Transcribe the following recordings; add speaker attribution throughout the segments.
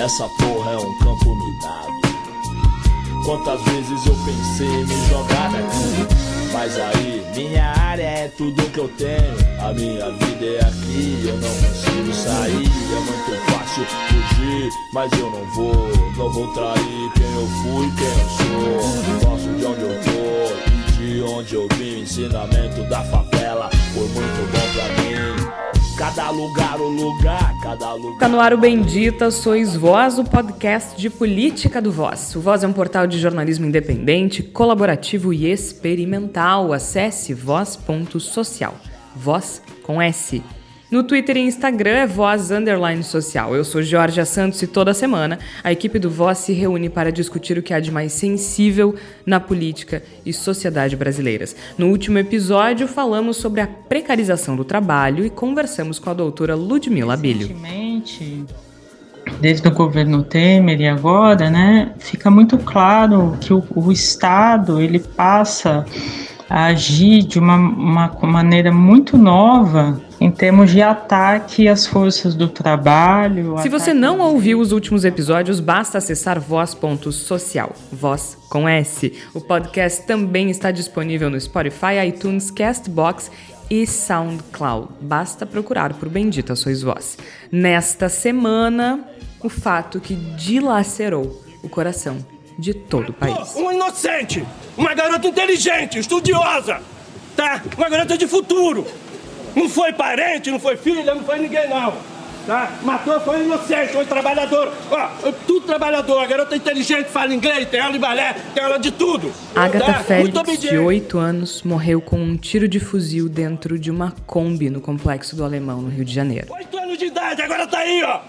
Speaker 1: Essa porra é um campo minado. Quantas vezes eu pensei em me jogar daqui, mas aí minha área é tudo que eu tenho. A minha vida é aqui, eu não consigo sair. É muito fácil fugir, mas eu não vou, não vou trair quem eu fui, quem eu sou. Gosto de onde eu tô de onde eu vim. Ensinamento da favela foi muito bom pra mim. Cada lugar, o lugar, cada lugar.
Speaker 2: Tá no ar o Bendita, sois Voz, o podcast de política do Voz. O Voz é um portal de jornalismo independente, colaborativo e experimental. Acesse voz.social. Voz com S. No Twitter e Instagram é Voz Underline Social. Eu sou Georgia Santos e toda semana a equipe do Voz se reúne para discutir o que há de mais sensível na política e sociedade brasileiras. No último episódio falamos sobre a precarização do trabalho e conversamos com a doutora Ludmila Bilho.
Speaker 3: Desde o governo Temer e agora, né, fica muito claro que o, o Estado ele passa a agir de uma, uma maneira muito nova em termos de ataque às forças do trabalho.
Speaker 2: Se você não ouviu os últimos episódios, basta acessar voz.social, voz com S. O podcast também está disponível no Spotify, iTunes, Castbox e SoundCloud. Basta procurar por Bendita Sois Voz. Nesta semana, o fato que dilacerou o coração de todo o país.
Speaker 4: Um inocente, uma garota inteligente, estudiosa, tá? Uma garota de futuro. Não foi parente, não foi filha, não foi ninguém não. Tá? Matou, foi inocente, foi trabalhador. Ó, tudo trabalhador. A garota inteligente, fala inglês, tem aula de balé, tem aula de tudo.
Speaker 2: Agatha tá? Félix, de 8 anos, morreu com um tiro de fuzil dentro de uma Kombi no Complexo do Alemão, no Rio de Janeiro.
Speaker 4: 8 anos de idade, agora tá aí, ó.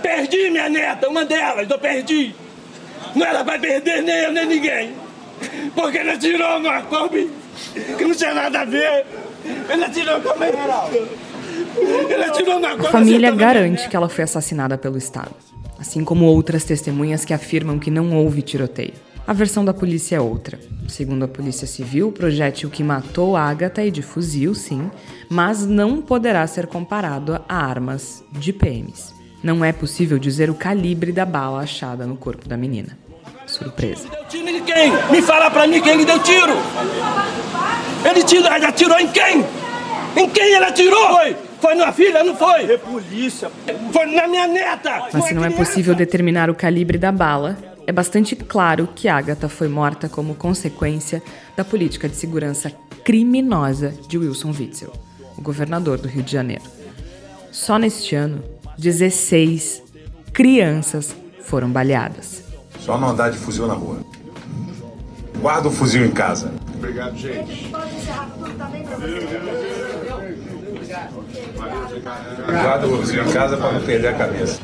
Speaker 4: Perdi minha neta, uma delas, eu perdi. Não ela vai perder nem eu, nem ninguém. Porque ela tirou uma Kombi que não tinha nada a ver. Ela tirou como Ela tirou uma
Speaker 2: A família garante que ela foi assassinada pelo Estado, assim como outras testemunhas que afirmam que não houve tiroteio. A versão da polícia é outra. Segundo a Polícia Civil, o projétil que matou Agatha é de fuzil, sim, mas não poderá ser comparado a armas de PMs. Não é possível dizer o calibre da bala achada no corpo da menina. Surpresa.
Speaker 4: Deu tiro em quem? Me fala pra mim quem lhe deu tiro! Ele tirou, ele atirou em quem? Em quem ele atirou? Foi! Foi na filha, não foi? É polícia. Foi na minha neta!
Speaker 2: Mas se não é possível determinar o calibre da bala, é bastante claro que Agatha foi morta como consequência da política de segurança criminosa de Wilson Witzel, o governador do Rio de Janeiro. Só neste ano, 16 crianças foram baleadas.
Speaker 5: Só não andar de fuzil na rua. Guarda o fuzil em casa.
Speaker 6: Obrigado, gente.
Speaker 5: Guarda o fuzil em casa para não perder a cabeça.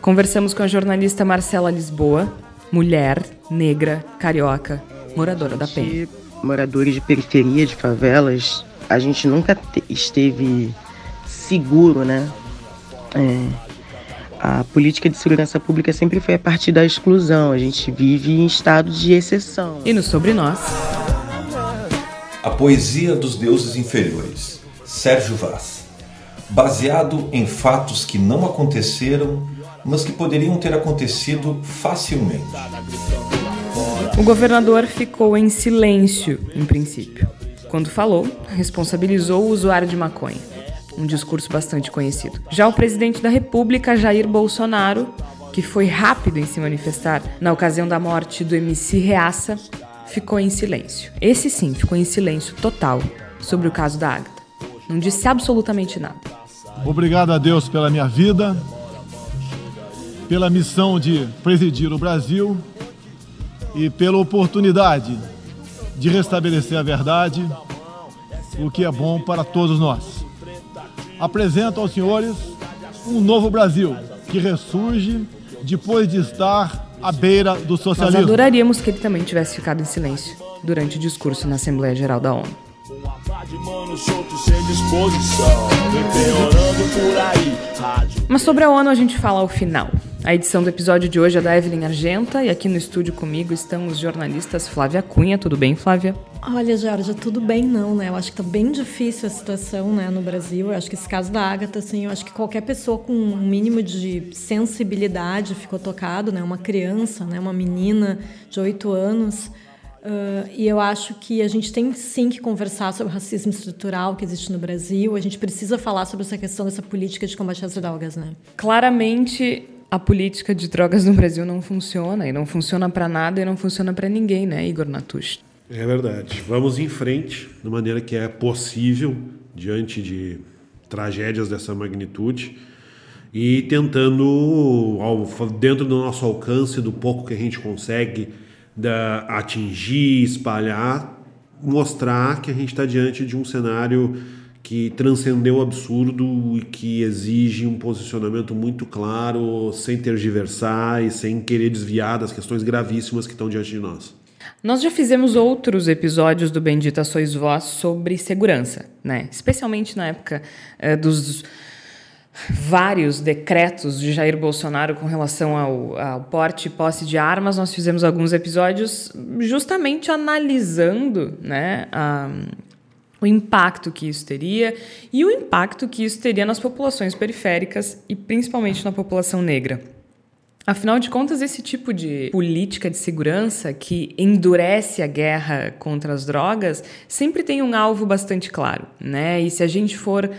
Speaker 2: Conversamos com a jornalista Marcela Lisboa, mulher, negra, carioca, moradora da Penha.
Speaker 7: Moradores de periferia, de favelas, a gente nunca esteve seguro, né? É, a política de segurança pública sempre foi a partir da exclusão. A gente vive em estado de exceção.
Speaker 2: E no Sobre Nós.
Speaker 8: A poesia dos deuses inferiores. Sérgio Vaz. Baseado em fatos que não aconteceram, mas que poderiam ter acontecido facilmente.
Speaker 2: O governador ficou em silêncio, em princípio. Quando falou, responsabilizou o usuário de maconha um discurso bastante conhecido. Já o presidente da República, Jair Bolsonaro, que foi rápido em se manifestar na ocasião da morte do MC Reaça, ficou em silêncio. Esse sim ficou em silêncio total sobre o caso da Agatha. Não disse absolutamente nada.
Speaker 9: Obrigado a Deus pela minha vida, pela missão de presidir o Brasil e pela oportunidade de restabelecer a verdade, o que é bom para todos nós apresento aos senhores um novo Brasil que ressurge depois de estar à beira do socialismo.
Speaker 2: Nós adoraríamos que ele também tivesse ficado em silêncio durante o discurso na Assembleia Geral da ONU. Mas sobre a ONU a gente fala ao final. A edição do episódio de hoje é da Evelyn Argenta e aqui no estúdio comigo estão os jornalistas Flávia Cunha. Tudo bem, Flávia?
Speaker 6: Olha, Jorge, tudo bem não, né? Eu acho que tá bem difícil a situação, né, no Brasil. Eu acho que esse caso da Agatha, assim, eu acho que qualquer pessoa com um mínimo de sensibilidade ficou tocado, né? Uma criança, né, uma menina de oito anos. Uh, e eu acho que a gente tem sim que conversar sobre o racismo estrutural que existe no Brasil. A gente precisa falar sobre essa questão dessa política de combate às drogas, né?
Speaker 2: Claramente a política de drogas no Brasil não funciona e não funciona para nada e não funciona para ninguém, né, Igor Natush?
Speaker 10: É verdade. Vamos em frente da maneira que é possível diante de tragédias dessa magnitude e tentando, dentro do nosso alcance, do pouco que a gente consegue atingir, espalhar, mostrar que a gente está diante de um cenário que transcendeu o absurdo e que exige um posicionamento muito claro, sem tergiversar e sem querer desviar das questões gravíssimas que estão diante de nós.
Speaker 2: Nós já fizemos outros episódios do Bendita Sois Vós sobre segurança, né? Especialmente na época é, dos vários decretos de Jair Bolsonaro com relação ao, ao, porte e posse de armas. Nós fizemos alguns episódios justamente analisando, né, a, o impacto que isso teria e o impacto que isso teria nas populações periféricas e principalmente na população negra. Afinal de contas, esse tipo de política de segurança que endurece a guerra contra as drogas sempre tem um alvo bastante claro, né? E se a gente for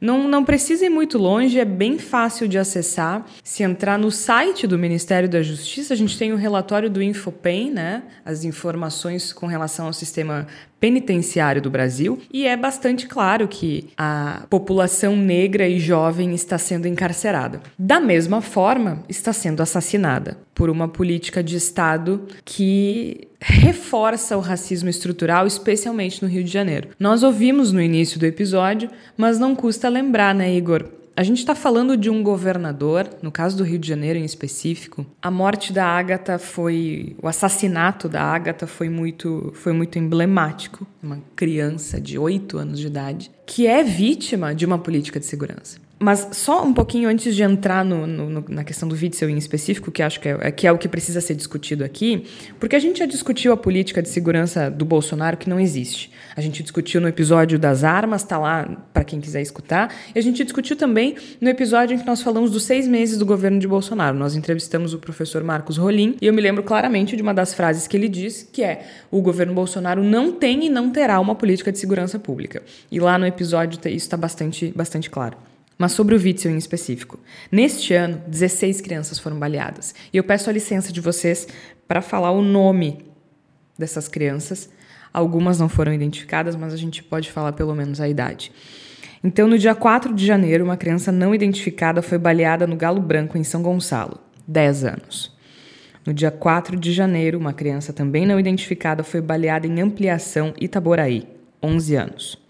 Speaker 2: não, não precisa ir muito longe, é bem fácil de acessar. Se entrar no site do Ministério da Justiça, a gente tem o relatório do Infopen, né? As informações com relação ao sistema penitenciário do Brasil, e é bastante claro que a população negra e jovem está sendo encarcerada. Da mesma forma, está sendo assassinada por uma política de Estado que reforça o racismo estrutural, especialmente no Rio de Janeiro. Nós ouvimos no início do episódio, mas não custa lembrar, né, Igor? A gente está falando de um governador, no caso do Rio de Janeiro em específico. A morte da Ágata foi. O assassinato da Ágata foi muito, foi muito emblemático. Uma criança de 8 anos de idade, que é vítima de uma política de segurança. Mas só um pouquinho antes de entrar no, no, na questão do Witzel em específico, que acho que é, que é o que precisa ser discutido aqui, porque a gente já discutiu a política de segurança do Bolsonaro que não existe. A gente discutiu no episódio das armas, tá lá para quem quiser escutar, e a gente discutiu também no episódio em que nós falamos dos seis meses do governo de Bolsonaro. Nós entrevistamos o professor Marcos Rolim e eu me lembro claramente de uma das frases que ele disse, que é: o governo Bolsonaro não tem e não terá uma política de segurança pública. E lá no episódio isso está bastante, bastante claro. Mas sobre o Witzel em específico. Neste ano, 16 crianças foram baleadas. E eu peço a licença de vocês para falar o nome dessas crianças. Algumas não foram identificadas, mas a gente pode falar pelo menos a idade. Então, no dia 4 de janeiro, uma criança não identificada foi baleada no Galo Branco, em São Gonçalo, 10 anos. No dia 4 de janeiro, uma criança também não identificada foi baleada em Ampliação, Itaboraí, 11 anos.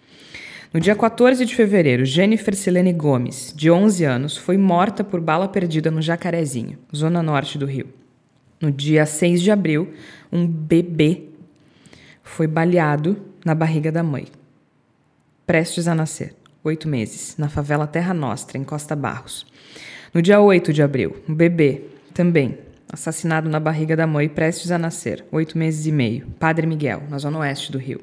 Speaker 2: No dia 14 de fevereiro, Jennifer Silene Gomes, de 11 anos, foi morta por bala perdida no Jacarezinho, zona norte do Rio. No dia 6 de abril, um bebê foi baleado na barriga da mãe, prestes a nascer, oito meses, na favela Terra Nostra, em Costa Barros. No dia 8 de abril, um bebê, também, assassinado na barriga da mãe, prestes a nascer, oito meses e meio, Padre Miguel, na zona oeste do Rio.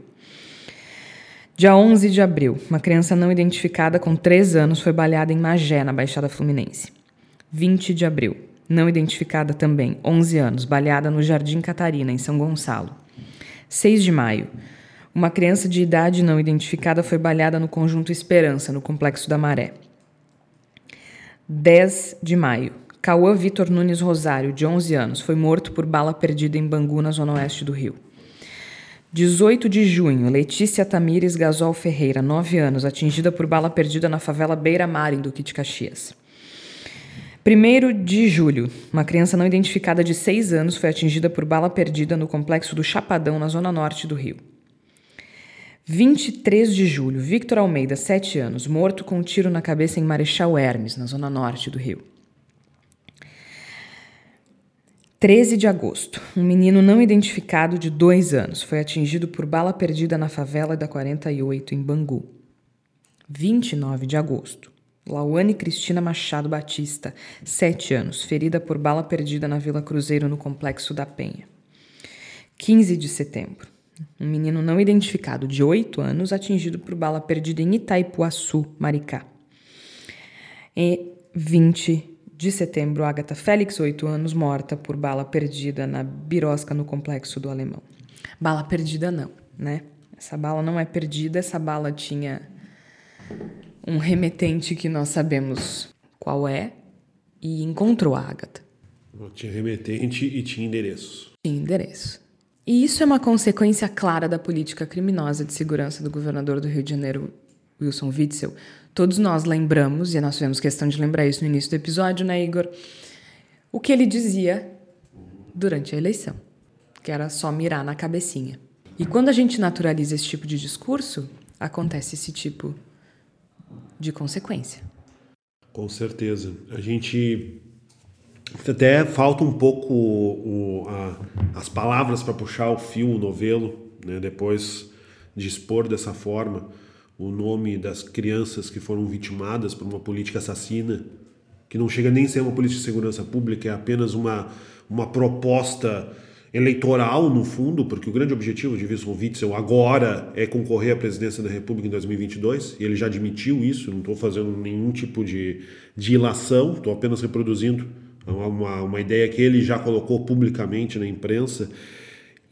Speaker 2: Dia 11 de abril, uma criança não identificada com 3 anos foi baleada em Magé, na Baixada Fluminense. 20 de abril, não identificada também, 11 anos, baleada no Jardim Catarina, em São Gonçalo. 6 de maio, uma criança de idade não identificada foi baleada no Conjunto Esperança, no Complexo da Maré. 10 de maio, Cauã Vitor Nunes Rosário, de 11 anos, foi morto por bala perdida em Bangu, na zona oeste do Rio. 18 de junho, Letícia Tamires Gasol Ferreira, 9 anos, atingida por bala perdida na favela Beira Mar, em Duque de Caxias. 1 de julho, uma criança não identificada de 6 anos foi atingida por bala perdida no complexo do Chapadão, na zona norte do Rio. 23 de julho, Victor Almeida, 7 anos, morto com um tiro na cabeça em Marechal Hermes, na zona norte do Rio. 13 de agosto, um menino não identificado de dois anos foi atingido por bala perdida na favela da 48, em Bangu. 29 de agosto, Lauane Cristina Machado Batista, 7 anos, ferida por bala perdida na Vila Cruzeiro, no Complexo da Penha. 15 de setembro. Um menino não identificado de 8 anos atingido por bala perdida em Itaipuaçu, Maricá. E 20 de setembro, Agatha Félix, 8 anos, morta por bala perdida na Birosca, no Complexo do Alemão. Bala perdida não, né? Essa bala não é perdida, essa bala tinha um remetente que nós sabemos qual é e encontrou a Agatha.
Speaker 10: Tinha remetente e tinha endereço.
Speaker 2: Tinha endereço. E isso é uma consequência clara da política criminosa de segurança do governador do Rio de Janeiro, Wilson Witzel. Todos nós lembramos, e nós tivemos questão de lembrar isso no início do episódio, né, Igor? O que ele dizia durante a eleição, que era só mirar na cabecinha. E quando a gente naturaliza esse tipo de discurso, acontece esse tipo de consequência.
Speaker 10: Com certeza. A gente até falta um pouco o, a, as palavras para puxar o fio, o novelo, né? depois de expor dessa forma o nome das crianças que foram vitimadas por uma política assassina, que não chega nem a ser uma política de segurança pública, é apenas uma, uma proposta eleitoral, no fundo, porque o grande objetivo de Wilson Witzel agora é concorrer à presidência da República em 2022, e ele já admitiu isso, não estou fazendo nenhum tipo de, de ilação, estou apenas reproduzindo uma, uma ideia que ele já colocou publicamente na imprensa.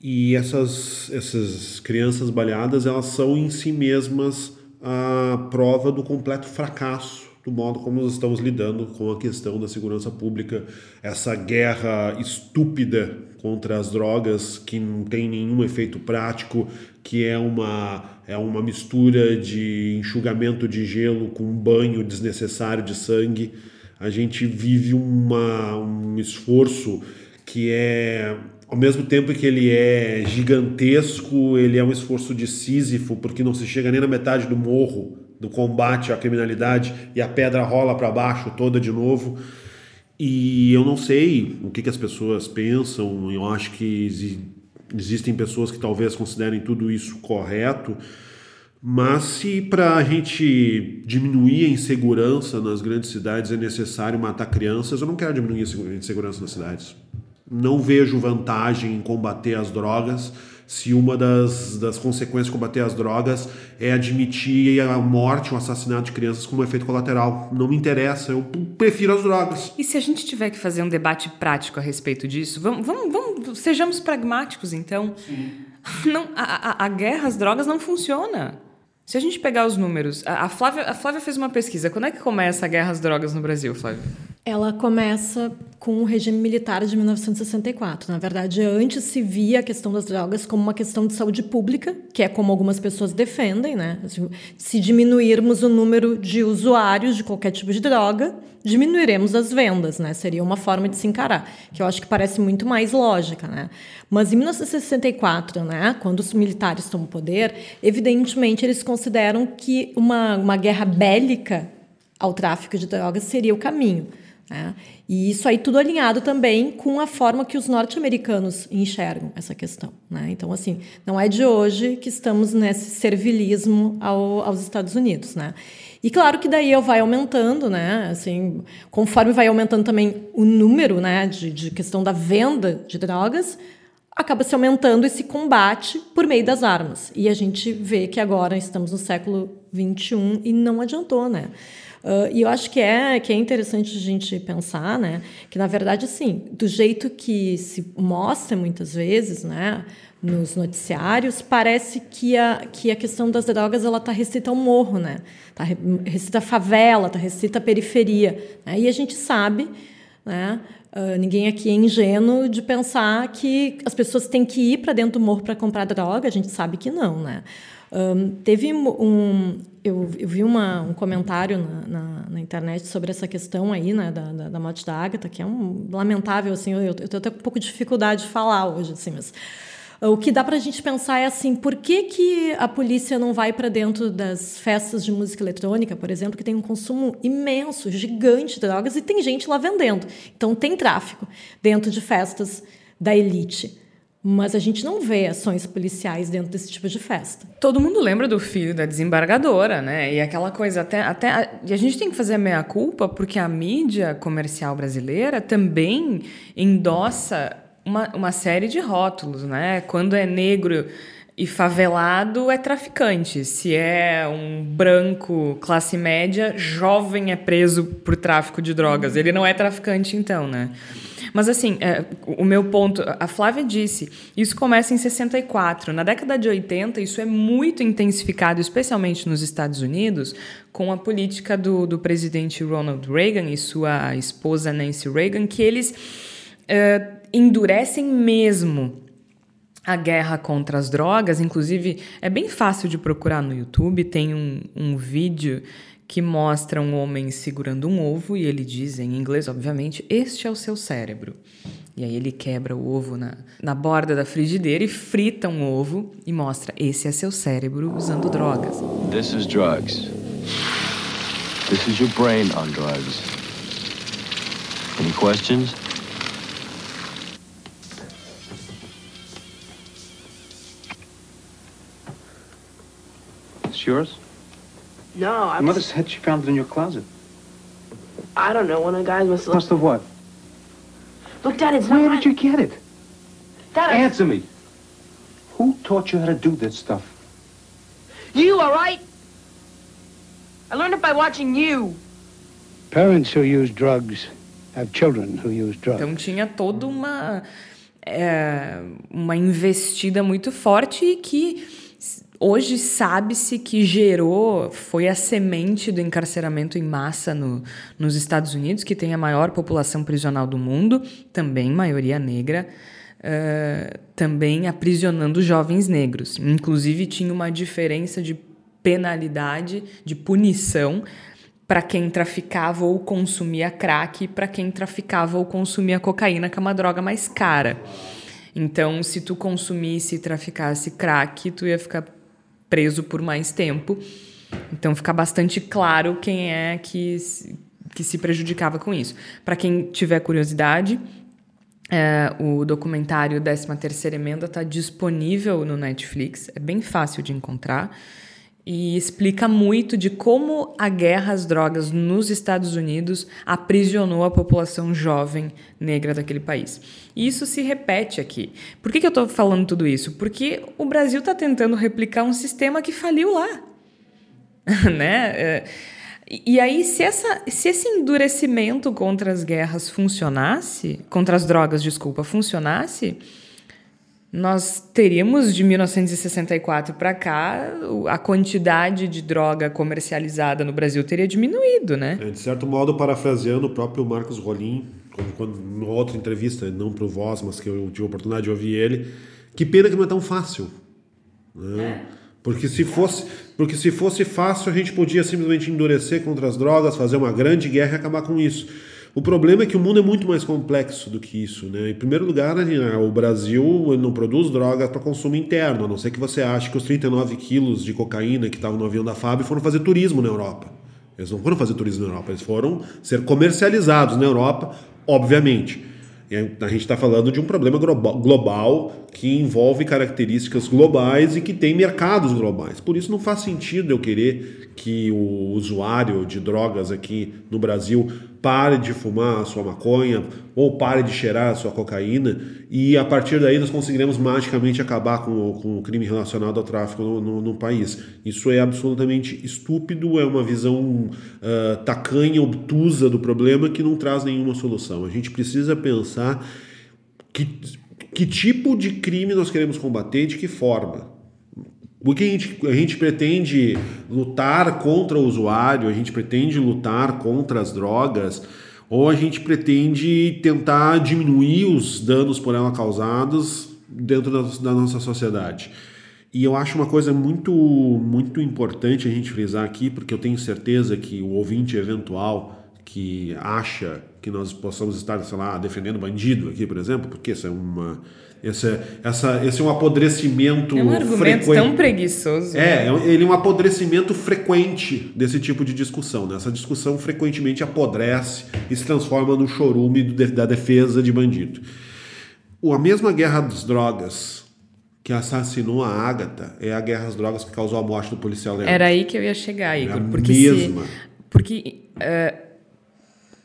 Speaker 10: E essas, essas crianças baleadas, elas são em si mesmas a prova do completo fracasso do modo como nós estamos lidando com a questão da segurança pública, essa guerra estúpida contra as drogas que não tem nenhum efeito prático, que é uma, é uma mistura de enxugamento de gelo com um banho desnecessário de sangue. A gente vive uma, um esforço que é ao mesmo tempo que ele é gigantesco, ele é um esforço de Sísifo, porque não se chega nem na metade do morro do combate à criminalidade e a pedra rola para baixo toda de novo. E eu não sei o que, que as pessoas pensam, eu acho que existem pessoas que talvez considerem tudo isso correto, mas se para a gente diminuir a insegurança nas grandes cidades é necessário matar crianças, eu não quero diminuir a insegurança nas cidades. Não vejo vantagem em combater as drogas se uma das, das consequências de combater as drogas é admitir a morte, o assassinato de crianças como efeito colateral. Não me interessa, eu prefiro as drogas.
Speaker 2: E se a gente tiver que fazer um debate prático a respeito disso, vamos, vamos, vamos sejamos pragmáticos então. Sim. Não, a, a, a guerra às drogas não funciona. Se a gente pegar os números, a, a, Flávia, a Flávia fez uma pesquisa. Quando é que começa a guerra às drogas no Brasil, Flávia?
Speaker 6: Ela começa com o regime militar de 1964. Na verdade, antes se via a questão das drogas como uma questão de saúde pública, que é como algumas pessoas defendem, né? Se diminuirmos o número de usuários de qualquer tipo de droga, diminuiremos as vendas, né? Seria uma forma de se encarar, que eu acho que parece muito mais lógica, né? Mas em 1964, né, quando os militares tomam poder, evidentemente eles consideram que uma, uma guerra bélica ao tráfico de drogas seria o caminho. Né? E isso aí tudo alinhado também com a forma que os norte-americanos enxergam essa questão. Né? Então, assim, não é de hoje que estamos nesse servilismo ao, aos Estados Unidos. Né? E claro que daí vai aumentando, né? Assim, conforme vai aumentando também o número né, de, de questão da venda de drogas, acaba se aumentando esse combate por meio das armas. E a gente vê que agora estamos no século XXI e não adiantou, né? Uh, e eu acho que é, que é interessante a gente pensar, né, que na verdade, assim, do jeito que se mostra muitas vezes, né, nos noticiários, parece que a, que a questão das drogas ela está restrita ao morro, né, está restrita à favela, está restrita à periferia, né, e a gente sabe, né, uh, ninguém aqui é ingênuo de pensar que as pessoas têm que ir para dentro do morro para comprar droga, a gente sabe que não, né. Um, teve um, eu, eu vi uma, um comentário na, na, na, internet sobre essa questão aí, né, da, da, da morte da Agatha, que é um lamentável, assim, eu, eu tenho até um pouco de dificuldade de falar hoje, assim, mas o que dá para a gente pensar é assim, por que, que a polícia não vai para dentro das festas de música eletrônica, por exemplo, que tem um consumo imenso, gigante de drogas e tem gente lá vendendo. Então tem tráfico dentro de festas da elite. Mas a gente não vê ações policiais dentro desse tipo de festa.
Speaker 2: Todo mundo lembra do filho da desembargadora, né? E aquela coisa até até e a gente tem que fazer a meia culpa porque a mídia comercial brasileira também endossa uma, uma série de rótulos, né? Quando é negro e favelado é traficante. Se é um branco classe média, jovem é preso por tráfico de drogas. Ele não é traficante, então, né? Mas assim, é, o meu ponto, a Flávia disse, isso começa em 64. Na década de 80, isso é muito intensificado, especialmente nos Estados Unidos, com a política do, do presidente Ronald Reagan e sua esposa Nancy Reagan, que eles é, endurecem mesmo a guerra contra as drogas. Inclusive, é bem fácil de procurar no YouTube, tem um, um vídeo que mostra um homem segurando um ovo e ele diz em inglês, obviamente, este é o seu cérebro. E aí ele quebra o ovo na, na borda da frigideira e frita um ovo e mostra, esse é seu cérebro usando drogas.
Speaker 11: This is drugs. This is your brain on drugs. Any questions?
Speaker 12: It's yours?
Speaker 13: No, I
Speaker 12: Your mother said she found it in your closet.
Speaker 13: I don't know. One of the guys must have.
Speaker 12: Must have what?
Speaker 13: Look, Dad, it's
Speaker 12: Where
Speaker 13: not.
Speaker 12: did you get it?
Speaker 13: Dad, I-
Speaker 12: Answer me. Who taught you how to do this stuff?
Speaker 13: You, all right? I learned it by watching you.
Speaker 14: Parents who use drugs have children who use drugs.
Speaker 2: Então tinha toda uma, é, uma investida muito forte e que hoje sabe-se que gerou, foi a semente do encarceramento em massa no, nos Estados Unidos, que tem a maior população prisional do mundo, também maioria negra, uh, também aprisionando jovens negros. Inclusive tinha uma diferença de penalidade, de punição para quem traficava ou consumia crack e para quem traficava ou consumia cocaína, que é uma droga mais cara. Então, se tu consumisse e traficasse crack, tu ia ficar preso por mais tempo. Então, fica bastante claro quem é que, que se prejudicava com isso. Para quem tiver curiosidade, é, o documentário 13ª Emenda está disponível no Netflix, é bem fácil de encontrar e explica muito de como a guerra às drogas nos Estados Unidos aprisionou a população jovem negra daquele país. E isso se repete aqui. Por que, que eu estou falando tudo isso? Porque o Brasil está tentando replicar um sistema que faliu lá. né? É, e aí, se, essa, se esse endurecimento contra as guerras funcionasse, contra as drogas, desculpa, funcionasse, nós teríamos de 1964 para cá a quantidade de droga comercializada no Brasil teria diminuído, né?
Speaker 10: É, de certo modo, parafraseando o próprio Marcos Rolim, quando, quando, numa outra entrevista, não para o Voz, mas que eu tive a oportunidade de ouvir ele, que pena que não é tão fácil. Né? É. Porque se fosse, porque se fosse fácil, a gente podia simplesmente endurecer contra as drogas, fazer uma grande guerra e acabar com isso. O problema é que o mundo é muito mais complexo do que isso. Né? Em primeiro lugar, né, o Brasil não produz drogas para consumo interno, a não ser que você ache que os 39 quilos de cocaína que estavam no avião da FAB foram fazer turismo na Europa. Eles não foram fazer turismo na Europa, eles foram ser comercializados na Europa, obviamente. A gente está falando de um problema global que envolve características globais e que tem mercados globais. Por isso não faz sentido eu querer que o usuário de drogas aqui no Brasil pare de fumar a sua maconha ou pare de cheirar a sua cocaína e a partir daí nós conseguiremos magicamente acabar com, com o crime relacionado ao tráfico no, no, no, país. Isso é absolutamente estúpido, é uma visão uh, tacanha, obtusa do problema que não traz nenhuma solução. A gente precisa pensar que, que tipo de crime nós queremos combater e de que forma. Porque a gente, a gente pretende lutar contra o usuário, a gente pretende lutar contra as drogas, ou a gente pretende tentar diminuir os danos por ela causados dentro da, da nossa sociedade. E eu acho uma coisa muito, muito importante a gente frisar aqui, porque eu tenho certeza que o ouvinte eventual que acha que nós possamos estar, sei lá, defendendo bandido aqui, por exemplo, porque isso é uma esse, essa, esse é um apodrecimento
Speaker 2: É um argumento
Speaker 10: frequente.
Speaker 2: tão preguiçoso.
Speaker 10: É,
Speaker 2: né?
Speaker 10: ele é um apodrecimento frequente desse tipo de discussão. Né? Essa discussão frequentemente apodrece e se transforma no chorume da defesa de bandido. a mesma guerra das drogas que assassinou a Ágata é a guerra das drogas que causou a morte do policial Leandro.
Speaker 2: Era aí que eu ia chegar, Igor.
Speaker 10: É
Speaker 2: porque
Speaker 10: mesma.
Speaker 2: Se, porque uh,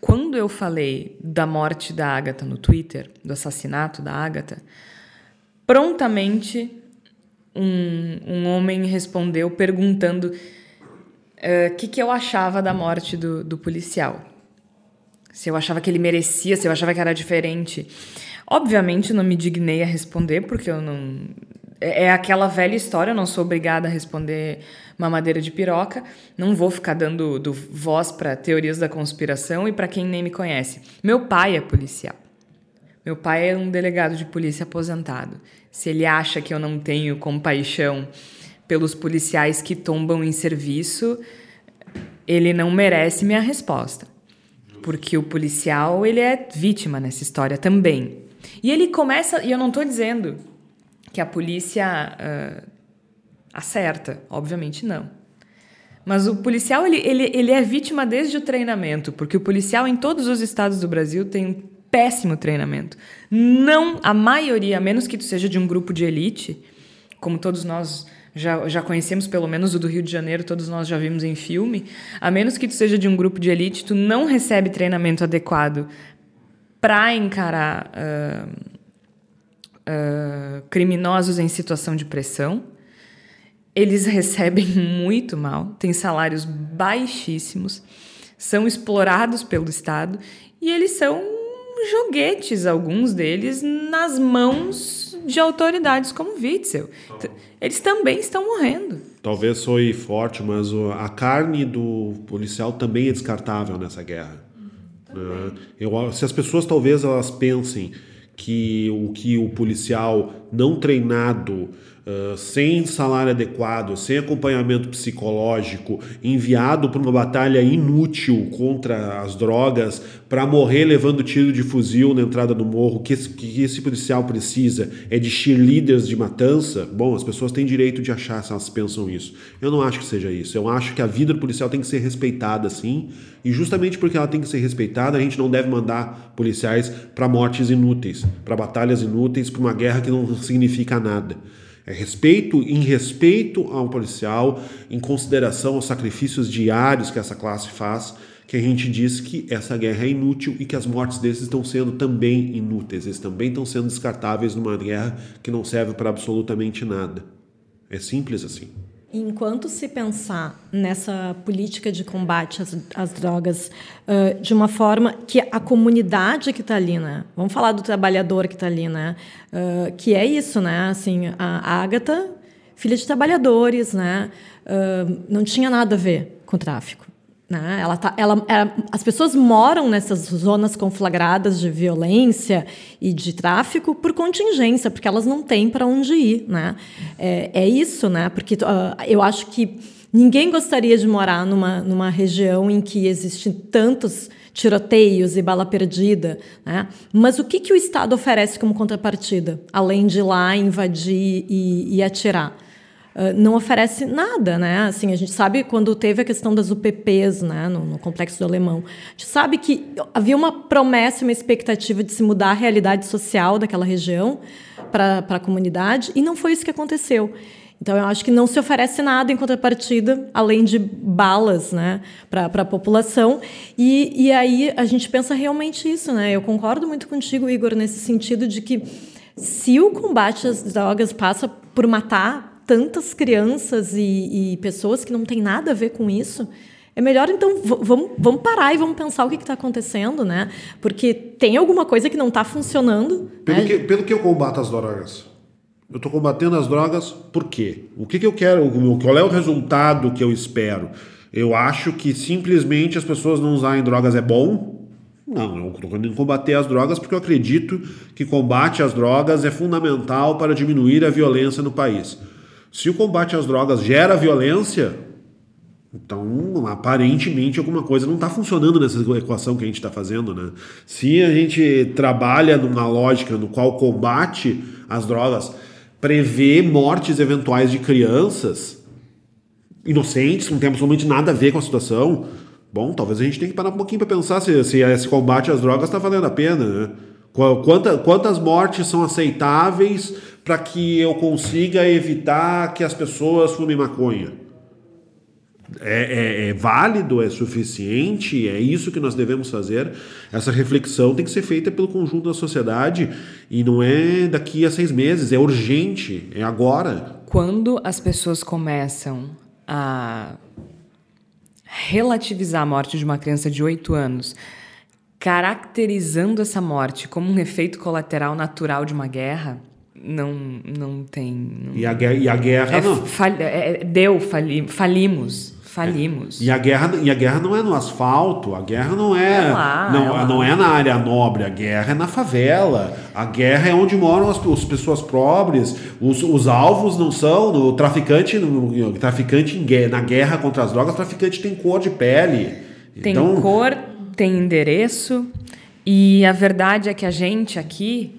Speaker 2: quando eu falei da morte da Ágata no Twitter, do assassinato da Ágata, prontamente um, um homem respondeu perguntando o uh, que, que eu achava da morte do, do policial. Se eu achava que ele merecia, se eu achava que era diferente. Obviamente não me dignei a responder, porque eu não. É, é aquela velha história, eu não sou obrigada a responder mamadeira de piroca. Não vou ficar dando do voz para teorias da conspiração e para quem nem me conhece. Meu pai é policial. Meu pai é um delegado de polícia aposentado. Se ele acha que eu não tenho compaixão pelos policiais que tombam em serviço, ele não merece minha resposta. Porque o policial, ele é vítima nessa história também. E ele começa, e eu não estou dizendo que a polícia uh, acerta, obviamente não. Mas o policial, ele, ele, ele é vítima desde o treinamento, porque o policial em todos os estados do Brasil tem um péssimo treinamento. Não, a maioria, a menos que tu seja de um grupo de elite, como todos nós já, já conhecemos, pelo menos o do Rio de Janeiro, todos nós já vimos em filme, a menos que tu seja de um grupo de elite, tu não recebe treinamento adequado para encarar uh, uh, criminosos em situação de pressão. Eles recebem muito mal, têm salários baixíssimos, são explorados pelo Estado e eles são joguetes, alguns deles, nas mãos de autoridades como Witzel. Eles também estão morrendo.
Speaker 10: Talvez soe forte, mas a carne do policial também é descartável nessa guerra. Né? Eu, se as pessoas talvez elas pensem que o que o policial não treinado Sem salário adequado, sem acompanhamento psicológico, enviado para uma batalha inútil contra as drogas, para morrer levando tiro de fuzil na entrada do morro, que que esse policial precisa é de cheerleaders de matança, bom, as pessoas têm direito de achar se elas pensam isso. Eu não acho que seja isso. Eu acho que a vida do policial tem que ser respeitada, sim, e justamente porque ela tem que ser respeitada, a gente não deve mandar policiais para mortes inúteis, para batalhas inúteis, para uma guerra que não significa nada. É respeito, em respeito ao policial, em consideração aos sacrifícios diários que essa classe faz, que a gente diz que essa guerra é inútil e que as mortes desses estão sendo também inúteis, eles também estão sendo descartáveis numa guerra que não serve para absolutamente nada. É simples assim.
Speaker 6: Enquanto se pensar nessa política de combate às, às drogas uh, de uma forma que a comunidade que está ali, né? Vamos falar do trabalhador que está ali, né? Uh, que é isso, né? Assim, a Ágata, filha de trabalhadores, né? Uh, não tinha nada a ver com o tráfico. Né? Ela tá, ela, ela, as pessoas moram nessas zonas conflagradas de violência e de tráfico por contingência, porque elas não têm para onde ir. Né? É, é isso, né? porque uh, eu acho que ninguém gostaria de morar numa, numa região em que existem tantos tiroteios e bala perdida. Né? Mas o que, que o Estado oferece como contrapartida, além de ir lá invadir e, e atirar? Ah, não oferece nada, né? Assim, a gente sabe quando teve a questão das UPPs, né, no, no, complexo do Alemão, a gente sabe que havia uma promessa, uma expectativa de se mudar a realidade social daquela região para a comunidade e não foi isso que aconteceu. Então, eu acho que não se oferece nada em contrapartida, além de balas né, para a população. E, e aí a gente pensa realmente isso. Né? Eu concordo muito contigo, Igor, nesse sentido de que se o combate às drogas passa por matar tantas crianças e, e pessoas que não tem nada a ver com isso. É melhor, então, vamos, vamos parar e vamos pensar o que está acontecendo, né? Porque tem alguma coisa que não está funcionando.
Speaker 10: Pelo,
Speaker 6: né?
Speaker 10: que, pelo que eu combato as drogas? Eu estou combatendo as drogas por quê? O que, que eu quero? Qual é o resultado que eu espero? Eu acho que simplesmente as pessoas não usarem drogas é bom. Não, eu estou querendo combater as drogas porque eu acredito que combate às drogas é fundamental para diminuir a violência no país. Se o combate às drogas gera violência, então aparentemente alguma coisa não está funcionando nessa equação que a gente está fazendo, né? Se a gente trabalha numa lógica no qual combate às drogas prevê mortes eventuais de crianças inocentes, que não tem absolutamente nada a ver com a situação, bom, talvez a gente tenha que parar um pouquinho para pensar se, se esse combate às drogas está valendo a pena, né? Quanta, quantas mortes são aceitáveis para que eu consiga evitar que as pessoas fumem maconha? É, é, é, válido, é suficiente, é isso que nós devemos fazer. Essa reflexão tem que ser feita pelo conjunto da sociedade e não é daqui a seis meses, é urgente, é agora.
Speaker 2: Quando as pessoas começam a relativizar a morte de uma criança de oito anos, caracterizando essa morte como um efeito colateral natural de uma guerra, não, não tem. Não...
Speaker 10: E, a guerra, e a guerra
Speaker 2: é,
Speaker 10: não.
Speaker 2: Fal, é, deu, fali, falimos. Falimos.
Speaker 10: É. E a, guerra, e a guerra não é no asfalto, a guerra não é,
Speaker 2: é lá,
Speaker 10: não,
Speaker 2: é
Speaker 10: não é na área nobre, a guerra é na favela. A guerra é onde moram as, as pessoas pobres. Os, os alvos não são. O traficante, no, traficante em, na guerra contra as drogas, o traficante tem cor de pele.
Speaker 2: Tem
Speaker 10: então,
Speaker 2: cor, tem endereço. E a verdade é que a gente aqui,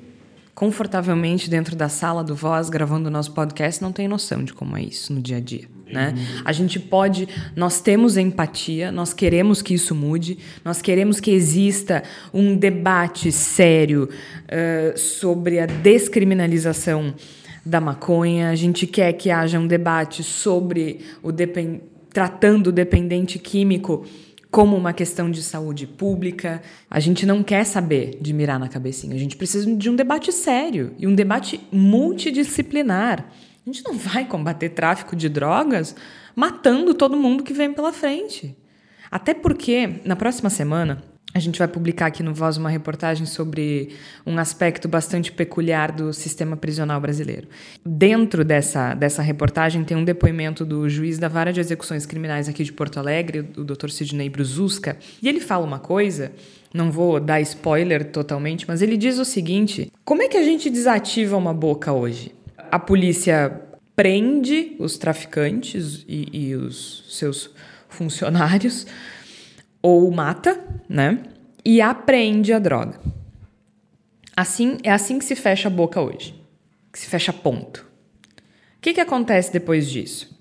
Speaker 2: confortavelmente dentro da sala do Voz, gravando o nosso podcast, não tem noção de como é isso no dia a dia. Né? A gente pode, nós temos empatia, nós queremos que isso mude, nós queremos que exista um debate sério uh, sobre a descriminalização da maconha, a gente quer que haja um debate sobre o tratando o dependente químico como uma questão de saúde pública. A gente não quer saber de mirar na cabecinha, a gente precisa de um debate sério e um debate multidisciplinar. A gente não vai combater tráfico de drogas matando todo mundo que vem pela frente. Até porque, na próxima semana, a gente vai publicar aqui no Voz uma reportagem sobre um aspecto bastante peculiar do sistema prisional brasileiro. Dentro dessa, dessa reportagem tem um depoimento do juiz da Vara de Execuções Criminais aqui de Porto Alegre, o Dr. Sidney Bruzuska, e ele fala uma coisa, não vou dar spoiler totalmente, mas ele diz o seguinte: como é que a gente desativa uma boca hoje? a polícia prende os traficantes e, e os seus funcionários ou mata, né? E apreende a droga. Assim é assim que se fecha a boca hoje, que se fecha ponto. O que, que acontece depois disso?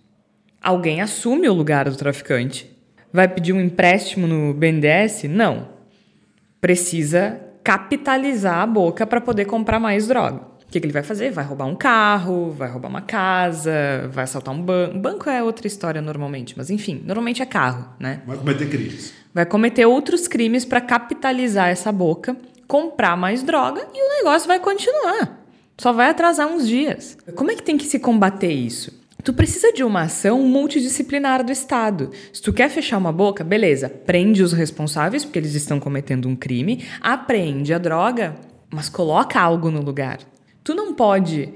Speaker 2: Alguém assume o lugar do traficante. Vai pedir um empréstimo no BNDES? Não. Precisa capitalizar a boca para poder comprar mais droga. O que, que, ele vai fazer? Vai roubar um carro, vai roubar uma casa, vai assaltar um banco. Banco é outra história normalmente, mas enfim, normalmente é carro, né?
Speaker 10: Vai cometer crimes.
Speaker 2: Vai cometer outros crimes para capitalizar essa boca, comprar mais droga e o negócio vai continuar. Só vai atrasar uns dias. Como é que tem que se combater isso? Tu precisa de uma ação multidisciplinar do Estado. Se tu quer fechar uma boca, beleza, prende os responsáveis porque eles estão cometendo um crime, apreende a droga, mas coloca algo no lugar. Tu não pode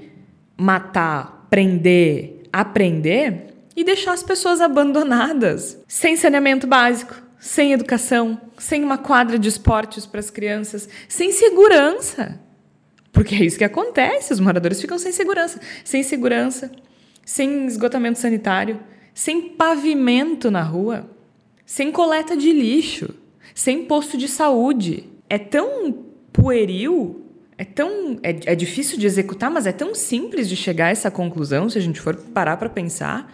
Speaker 2: matar, prender, aprender e deixar as pessoas abandonadas, sem saneamento básico, sem educação, sem uma quadra de esportes para as crianças, sem segurança. Porque é isso que acontece, os moradores ficam sem segurança, sem segurança, sem esgotamento sanitário, sem pavimento na rua, sem coleta de lixo, sem posto de saúde. É tão pueril é tão é, é difícil de executar, mas é tão simples de chegar a essa conclusão se a gente for parar para pensar.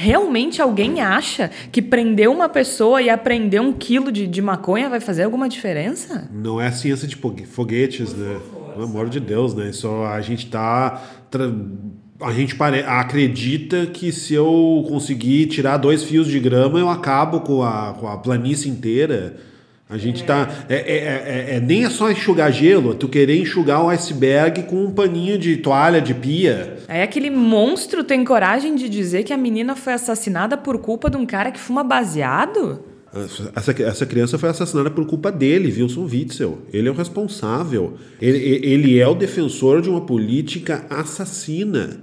Speaker 2: Realmente alguém acha que prender uma pessoa e aprender um quilo de, de maconha vai fazer alguma diferença?
Speaker 10: Não é ciência de foguetes, né? Pelo amor de Deus, né? Só a gente tá. A gente pare... acredita que se eu conseguir tirar dois fios de grama, eu acabo com a, com a planície inteira. A gente tá. É, é, é, é, nem é só enxugar gelo, é tu querer enxugar o iceberg com um paninho de toalha de pia.
Speaker 2: Aí aquele monstro tem coragem de dizer que a menina foi assassinada por culpa de um cara que fuma baseado?
Speaker 10: Essa, essa criança foi assassinada por culpa dele, Wilson Witzel. Ele é o responsável. Ele, ele é o defensor de uma política assassina.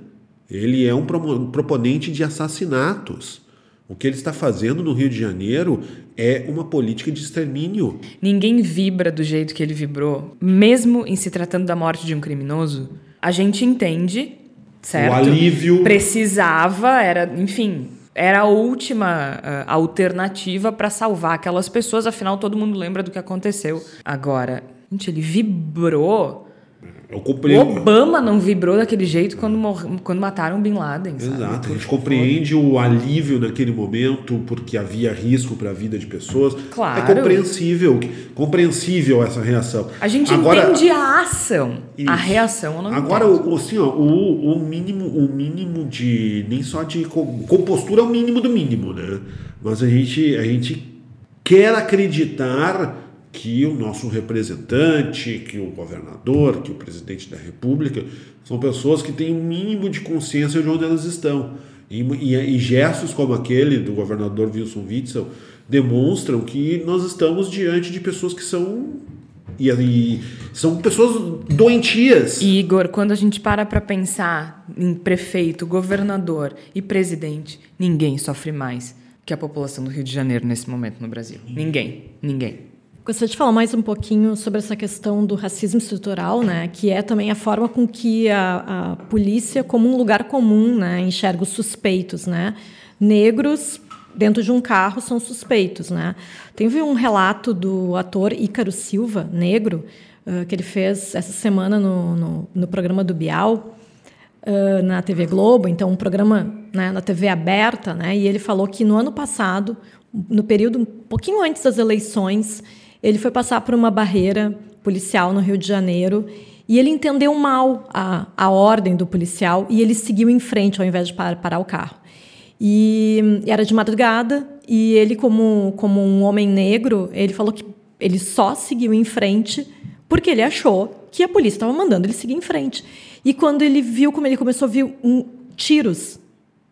Speaker 10: Ele é um proponente de assassinatos. O que ele está fazendo no Rio de Janeiro é uma política de extermínio.
Speaker 2: Ninguém vibra do jeito que ele vibrou, mesmo em se tratando da morte de um criminoso. A gente entende, certo?
Speaker 10: O alívio.
Speaker 2: Precisava, era, enfim, era a última uh, alternativa para salvar aquelas pessoas, afinal todo mundo lembra do que aconteceu. Agora, gente, ele vibrou
Speaker 10: eu compreendo.
Speaker 2: Obama não vibrou daquele jeito quando, quando mataram Bin Laden. Sabe?
Speaker 10: Exato, a gente compreende o alívio naquele momento porque havia risco para a vida de pessoas.
Speaker 2: Claro.
Speaker 10: É compreensível, compreensível essa reação.
Speaker 2: A gente Agora, entende a ação, isso. a reação eu não
Speaker 10: Agora, o, assim, ó, o, o mínimo, o mínimo de nem só de compostura é o mínimo do mínimo, né? Mas a gente, a gente quer acreditar que o nosso representante, que o governador, que o presidente da República são pessoas que têm um mínimo de consciência de onde elas estão. E, e, e gestos como aquele do governador Wilson Witzel demonstram que nós estamos diante de pessoas que são e, e, são pessoas doentias.
Speaker 2: Igor, quando a gente para para pensar em prefeito, governador e presidente, ninguém sofre mais que a população do Rio de Janeiro nesse momento no Brasil. Ninguém, ninguém.
Speaker 6: Gostaria de falar mais um pouquinho sobre essa questão do racismo estrutural, né, que é também a forma com que a, a polícia, como um lugar comum, né, enxerga os suspeitos, né, negros dentro de um carro são suspeitos, né. Teve um relato do ator Ícaro Silva, negro, uh, que ele fez essa semana no, no, no programa do Bial, uh, na TV Globo, então um programa né, na TV aberta, né, e ele falou que no ano passado, no período um pouquinho antes das eleições, ele foi passar por uma barreira policial no Rio de Janeiro e ele entendeu mal a, a ordem do policial e ele seguiu em frente ao invés de parar, parar o carro. E era de madrugada e ele, como, como um homem negro, ele falou que ele só seguiu em frente porque ele achou que a polícia estava mandando ele seguir em frente. E quando ele viu como ele começou a ver um, tiros,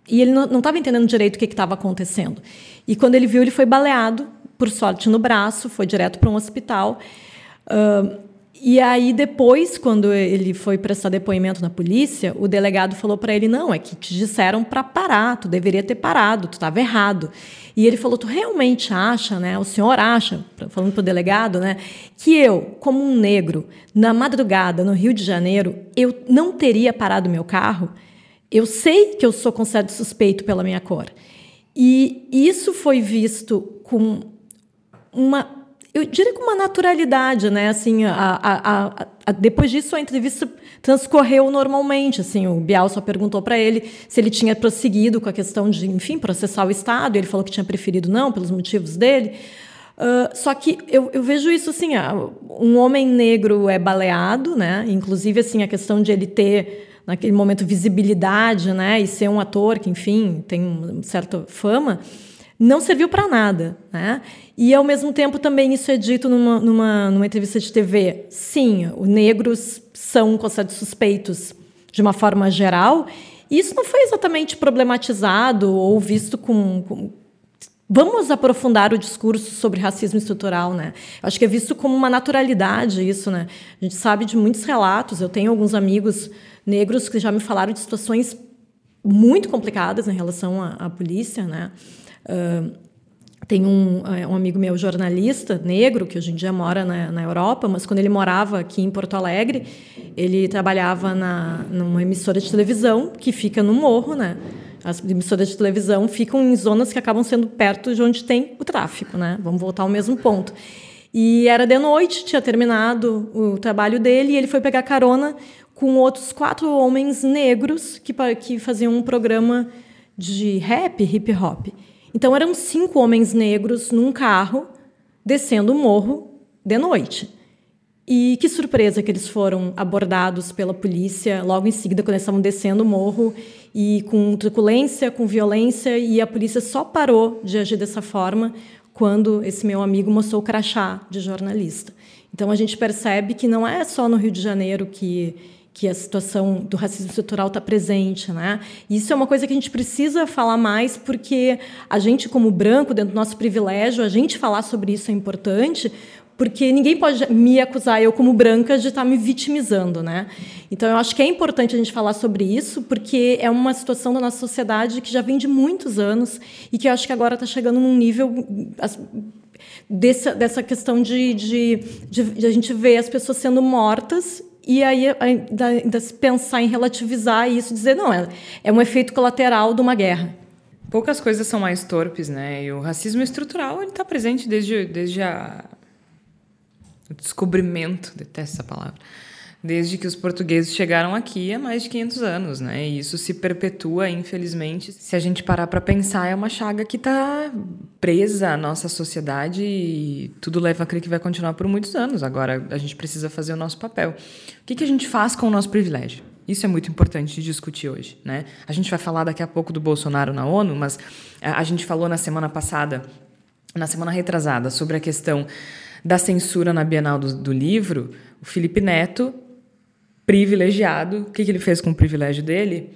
Speaker 6: e ele não estava entendendo direito o que estava acontecendo. E quando ele viu, ele foi baleado por sorte no braço, foi direto para um hospital. Uh, e aí depois, quando ele foi prestar depoimento na polícia, o delegado falou para ele: "Não, é que te disseram para parar, tu deveria ter parado, tu estava errado". E ele falou: "Tu realmente acha, né? O senhor acha, falando para o delegado, né, que eu, como um negro, na madrugada no Rio de Janeiro, eu não teria parado meu carro? Eu sei que eu sou considerado suspeito pela minha cor". E isso foi visto com uma eu diria com uma naturalidade, né? Assim, a, a, a, depois disso a entrevista transcorreu normalmente. Assim, o Bial só perguntou para ele se ele tinha prosseguido com a questão de, enfim, processar o Estado. Ele falou que tinha preferido não, pelos motivos dele. Uh, só que eu, eu, vejo isso assim, um homem negro é baleado, né? Inclusive assim a questão de ele ter naquele momento visibilidade, né? E ser um ator que, enfim, tem uma certa fama não serviu para nada. Né? E, ao mesmo tempo, também isso é dito numa, numa, numa entrevista de TV. Sim, os negros são considerados suspeitos de uma forma geral. E isso não foi exatamente problematizado ou visto com, com Vamos aprofundar o discurso sobre racismo estrutural, né? Acho que é visto como uma naturalidade isso, né? A gente sabe de muitos relatos. Eu tenho alguns amigos negros que já me falaram de situações muito complicadas em relação à, à polícia, né? Tem um, é, um, amigo meu jornalista negro que hoje em dia mora na, na, Europa, mas quando ele morava aqui em Porto Alegre, ele trabalhava na, numa emissora de televisão que fica no morro, né? As emissoras de televisão ficam em zonas que acabam sendo perto de onde tem o tráfico, né? Vamos voltar ao mesmo ponto. E era de noite, tinha terminado o trabalho dele e ele foi pegar carona com outros quatro homens negros que, que faziam um programa de rap, hip hop. Então eram cinco homens negros num carro descendo o morro de noite. E que surpresa que eles foram abordados pela polícia logo em seguida, quando eles estavam descendo o morro, e com truculência, com violência, e a polícia só parou de agir dessa forma quando esse meu amigo mostrou o crachá de jornalista. Então a gente percebe que não é só no Rio de Janeiro que que a situação do racismo estrutural está presente, né? Isso é uma coisa que a gente precisa falar mais, porque a gente, como branco, dentro do nosso privilégio, a gente falar sobre isso é importante, porque ninguém pode me acusar, eu como branca, de estar tá me vitimizando, né? Então, eu acho que é importante a gente falar sobre isso, porque é uma situação da nossa sociedade que já vem de muitos anos e que eu acho que agora está chegando num nível dessa, dessa questão de, de, de, de a gente ver as pessoas sendo mortas e aí ainda, ainda se pensar em relativizar isso, dizer, não, é, é um efeito colateral de uma guerra.
Speaker 2: Poucas coisas são mais torpes, né? E o racismo estrutural ele está presente desde, desde a... o descobrimento, detesto essa palavra, desde que os portugueses chegaram aqui há mais de 500 anos, né? E isso se perpetua, infelizmente. Se a gente parar para pensar, é uma chaga que está presa à nossa sociedade e tudo leva a crer que vai continuar por muitos anos. Agora, a gente precisa fazer o nosso papel. O que, que a gente faz com o nosso privilégio? Isso é muito importante de discutir hoje, né? A gente vai falar daqui a pouco do Bolsonaro na ONU, mas a gente falou na semana passada, na semana retrasada, sobre a questão da censura na Bienal do, do livro. O Felipe Neto privilegiado. O que, que ele fez com o privilégio dele?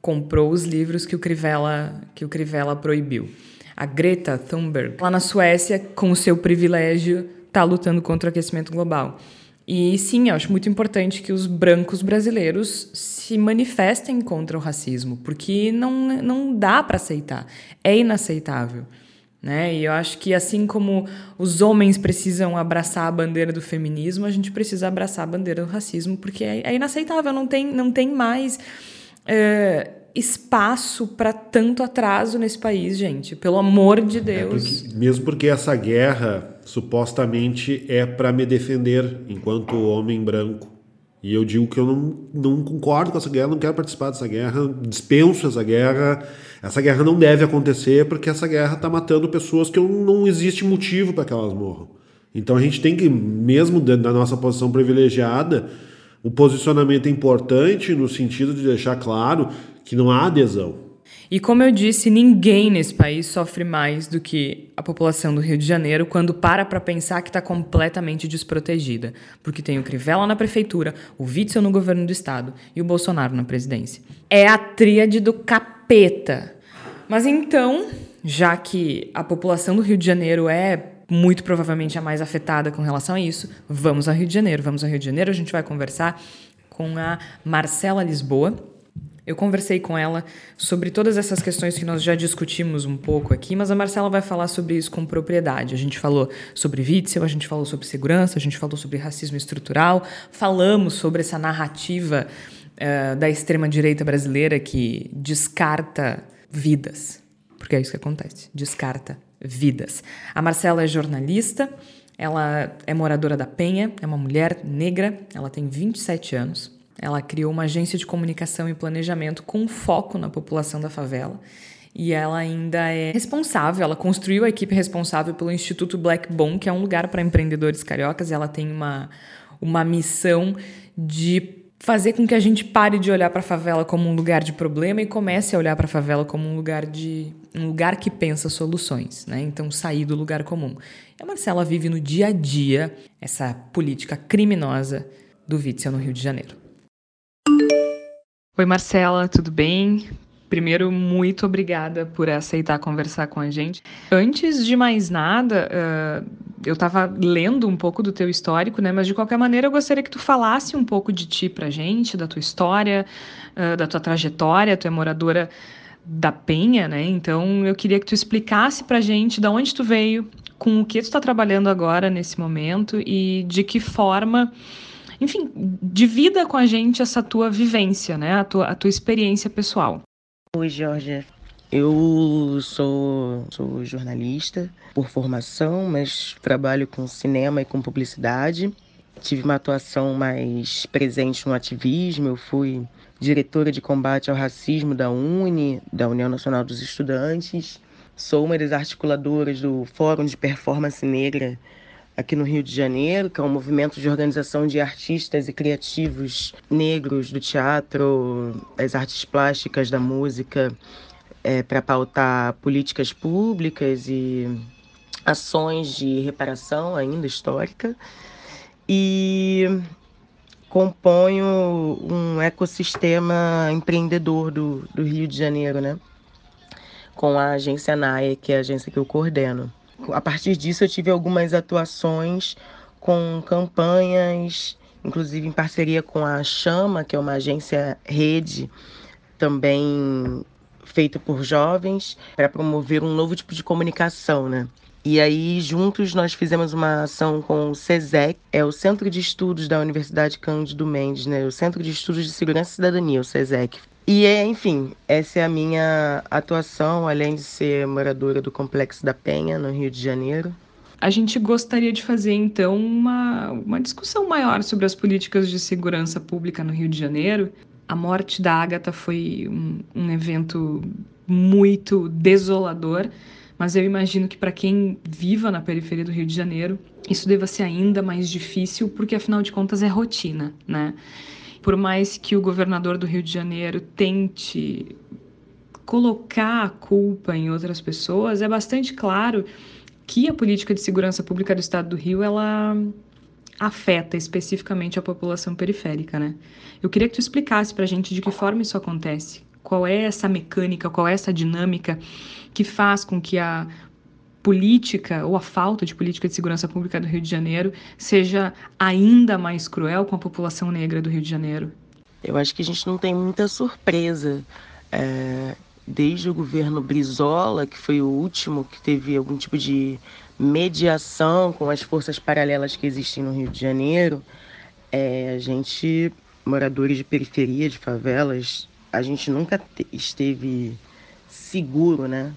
Speaker 2: Comprou os livros que o Crivella, que o Crivella proibiu. A Greta Thunberg, lá na Suécia, com o seu privilégio, está lutando contra o aquecimento global. E sim, eu acho muito importante que os brancos brasileiros se manifestem contra o racismo, porque não, não dá para aceitar. É inaceitável. Né? E eu acho que assim como os homens precisam abraçar a bandeira do feminismo, a gente precisa abraçar a bandeira do racismo, porque é, é inaceitável, não tem, não tem mais é, espaço para tanto atraso nesse país, gente. Pelo amor de Deus.
Speaker 10: É porque, mesmo porque essa guerra supostamente é para me defender enquanto homem branco. E eu digo que eu não, não concordo com essa guerra, não quero participar dessa guerra, dispenso essa guerra. Essa guerra não deve acontecer porque essa guerra está matando pessoas que não existe motivo para que elas morram. Então a gente tem que, mesmo da nossa posição privilegiada, o posicionamento é importante no sentido de deixar claro que não há adesão.
Speaker 2: E como eu disse, ninguém nesse país sofre mais do que a população do Rio de Janeiro quando para para pensar que está completamente desprotegida, porque tem o Crivella na prefeitura, o Witzel no governo do estado e o Bolsonaro na presidência. É a tríade do capeta. Mas então, já que a população do Rio de Janeiro é muito provavelmente a mais afetada com relação a isso, vamos ao Rio de Janeiro. Vamos ao Rio de Janeiro, a gente vai conversar com a Marcela Lisboa, eu conversei com ela sobre todas essas questões que nós já discutimos um pouco aqui, mas a Marcela vai falar sobre isso com propriedade. A gente falou sobre Witzel, a gente falou sobre segurança, a gente falou sobre racismo estrutural, falamos sobre essa narrativa uh, da extrema-direita brasileira que descarta vidas, porque é isso que acontece, descarta vidas. A Marcela é jornalista, ela é moradora da Penha, é uma mulher negra, ela tem 27 anos. Ela criou uma agência de comunicação e planejamento com foco na população da favela. E ela ainda é responsável, ela construiu a equipe responsável pelo Instituto Black Bone, que é um lugar para empreendedores cariocas. Ela tem uma, uma missão de fazer com que a gente pare de olhar para a favela como um lugar de problema e comece a olhar para a favela como um lugar de um lugar que pensa soluções, né? Então sair do lugar comum. E a Marcela vive no dia a dia essa política criminosa do Witzel no Rio de Janeiro. Oi, Marcela, tudo bem? Primeiro, muito obrigada por aceitar conversar com a gente. Antes de mais nada, uh, eu estava lendo um pouco do teu histórico, né? Mas de qualquer maneira, eu gostaria que tu falasse um pouco de ti pra gente, da tua história, uh, da tua trajetória. Tu é moradora da Penha, né? Então, eu queria que tu explicasse pra gente de onde tu veio, com o que tu está trabalhando agora nesse momento e de que forma enfim, divida com a gente essa tua vivência, né? A tua, a tua experiência pessoal.
Speaker 7: Oi, Georgia. Eu sou, sou jornalista por formação, mas trabalho com cinema e com publicidade. Tive uma atuação mais presente no ativismo. Eu fui diretora de combate ao racismo da UNE, da União Nacional dos Estudantes. Sou uma das articuladoras do Fórum de Performance Negra aqui no Rio de Janeiro, que é um movimento de organização de artistas e criativos negros do teatro, das artes plásticas, da música, é, para pautar políticas públicas e ações de reparação ainda histórica. E componho um ecossistema empreendedor do, do Rio de Janeiro, né? Com a agência NAE, que é a agência que eu coordeno a partir disso eu tive algumas atuações com campanhas, inclusive em parceria com a Chama, que é uma agência rede também feita por jovens, para promover um novo tipo de comunicação, né? E aí, juntos, nós fizemos uma ação com o CESEC, é o Centro de Estudos da Universidade Cândido Mendes, né? O Centro de Estudos de Segurança e Cidadania, o CESEC. E, é, enfim, essa é a minha atuação, além de ser moradora do Complexo da Penha, no Rio de Janeiro.
Speaker 2: a gente gostaria de fazer então uma, uma discussão maior sobre as políticas de segurança pública no Rio de Janeiro. A morte da Agatha foi um, um evento muito desolador, mas eu imagino que para quem viva na periferia do Rio de Janeiro, isso deva ser ainda mais difícil, porque afinal de contas é rotina, né? Por mais que o governador do Rio de Janeiro tente colocar a culpa em outras pessoas, é bastante claro que a política de segurança pública do Estado do Rio ela afeta especificamente a população periférica, né? Eu queria que tu explicasse para a gente de que forma isso acontece, qual é essa mecânica, qual é essa dinâmica que faz com que a política ou a falta de política de segurança pública do Rio de Janeiro seja ainda mais cruel com a população negra do Rio de Janeiro?
Speaker 7: Eu acho que a gente não tem muita surpresa. É, desde o governo Brizola, que foi o último que teve algum tipo de mediação com as forças paralelas que existem no Rio de Janeiro, é, a gente, moradores de periferia, de favelas, a gente nunca esteve seguro, né?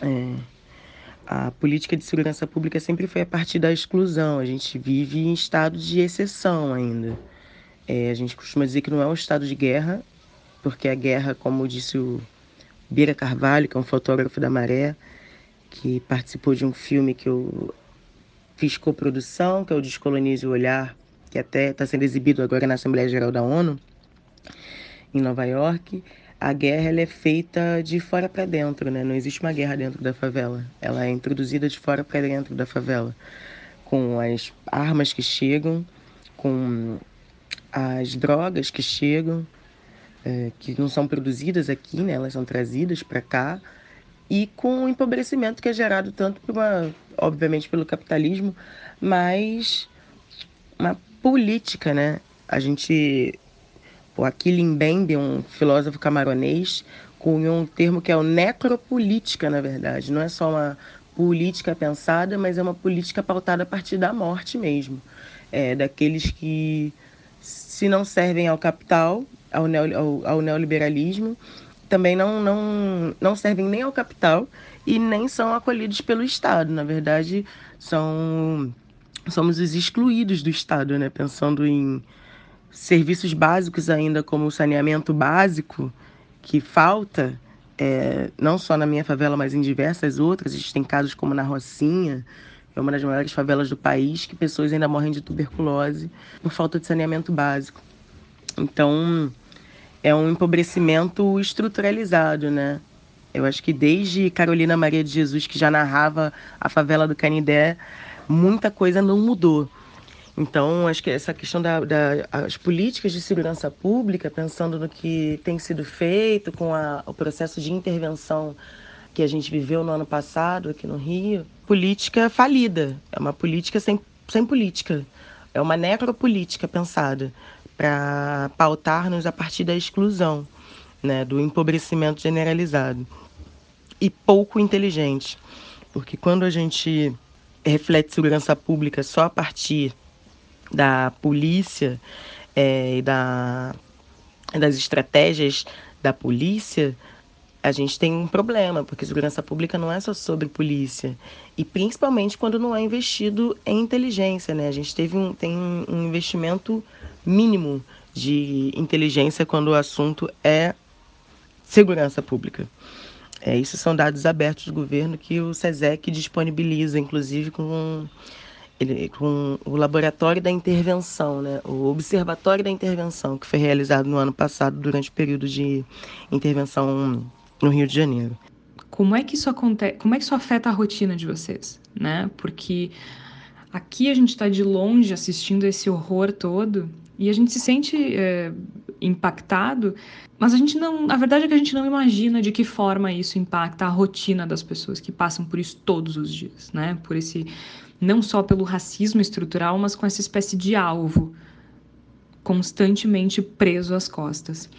Speaker 7: É, a política de segurança pública sempre foi a partir da exclusão. A gente vive em estado de exceção ainda. É, a gente costuma dizer que não é um estado de guerra, porque a guerra, como disse o Bira Carvalho, que é um fotógrafo da Maré, que participou de um filme que eu fiz coprodução, que é o Descolonize o Olhar, que até está sendo exibido agora na Assembleia Geral da ONU, em Nova York. A guerra ela é feita de fora para dentro, né? Não existe uma guerra dentro da favela. Ela é introduzida de fora para dentro da favela, com as armas que chegam, com as drogas que chegam, é, que não são produzidas aqui, né? elas são trazidas para cá, e com o empobrecimento que é gerado tanto por uma, obviamente pelo capitalismo, mas uma política, né? A gente, o Achille Mbembe, um filósofo camaronês, cunhou um termo que é o necropolítica, na verdade. Não é só uma política pensada, mas é uma política pautada a partir da morte mesmo. É, daqueles que, se não servem ao capital, ao, neo, ao, ao neoliberalismo, também não, não, não servem nem ao capital e nem são acolhidos pelo Estado. Na verdade, são somos os excluídos do Estado, né? Pensando em serviços básicos ainda como o saneamento básico que falta, é, não só na minha favela, mas em diversas outras. A gente tem casos como na Rocinha, é uma das maiores favelas do país, que pessoas ainda morrem de tuberculose por falta de saneamento básico. Então, é um empobrecimento estruturalizado, né? Eu acho que desde Carolina Maria de Jesus, que já narrava a favela do Canindé, muita coisa não mudou. Então, acho que essa questão das da, políticas de segurança pública, pensando no que tem sido feito com a, o processo de intervenção que a gente viveu no ano passado aqui no Rio, política falida. É uma política sem, sem política. É uma necropolítica pensada para pautar-nos a partir da exclusão, né, do empobrecimento generalizado. E pouco inteligente, porque quando a gente reflete segurança pública só a partir da polícia é, e da, das estratégias da polícia, a gente tem um problema, porque segurança pública não é só sobre polícia. E principalmente quando não é investido em inteligência, né? A gente teve um, tem um investimento mínimo de inteligência quando o assunto é segurança pública. É, isso são dados abertos do governo que o SESEC disponibiliza, inclusive com, ele, com o Laboratório da Intervenção, né? o Observatório da Intervenção, que foi realizado no ano passado durante o período de intervenção no Rio de Janeiro.
Speaker 2: Como é que isso acontece? Como é que isso afeta a rotina de vocês, né? Porque aqui a gente está de longe assistindo esse horror todo e a gente se sente é, impactado, mas a gente não. A verdade é que a gente não imagina de que forma isso impacta a rotina das pessoas que passam por isso todos os dias, né? Por esse. Não só pelo racismo estrutural, mas com essa espécie de alvo constantemente preso às costas.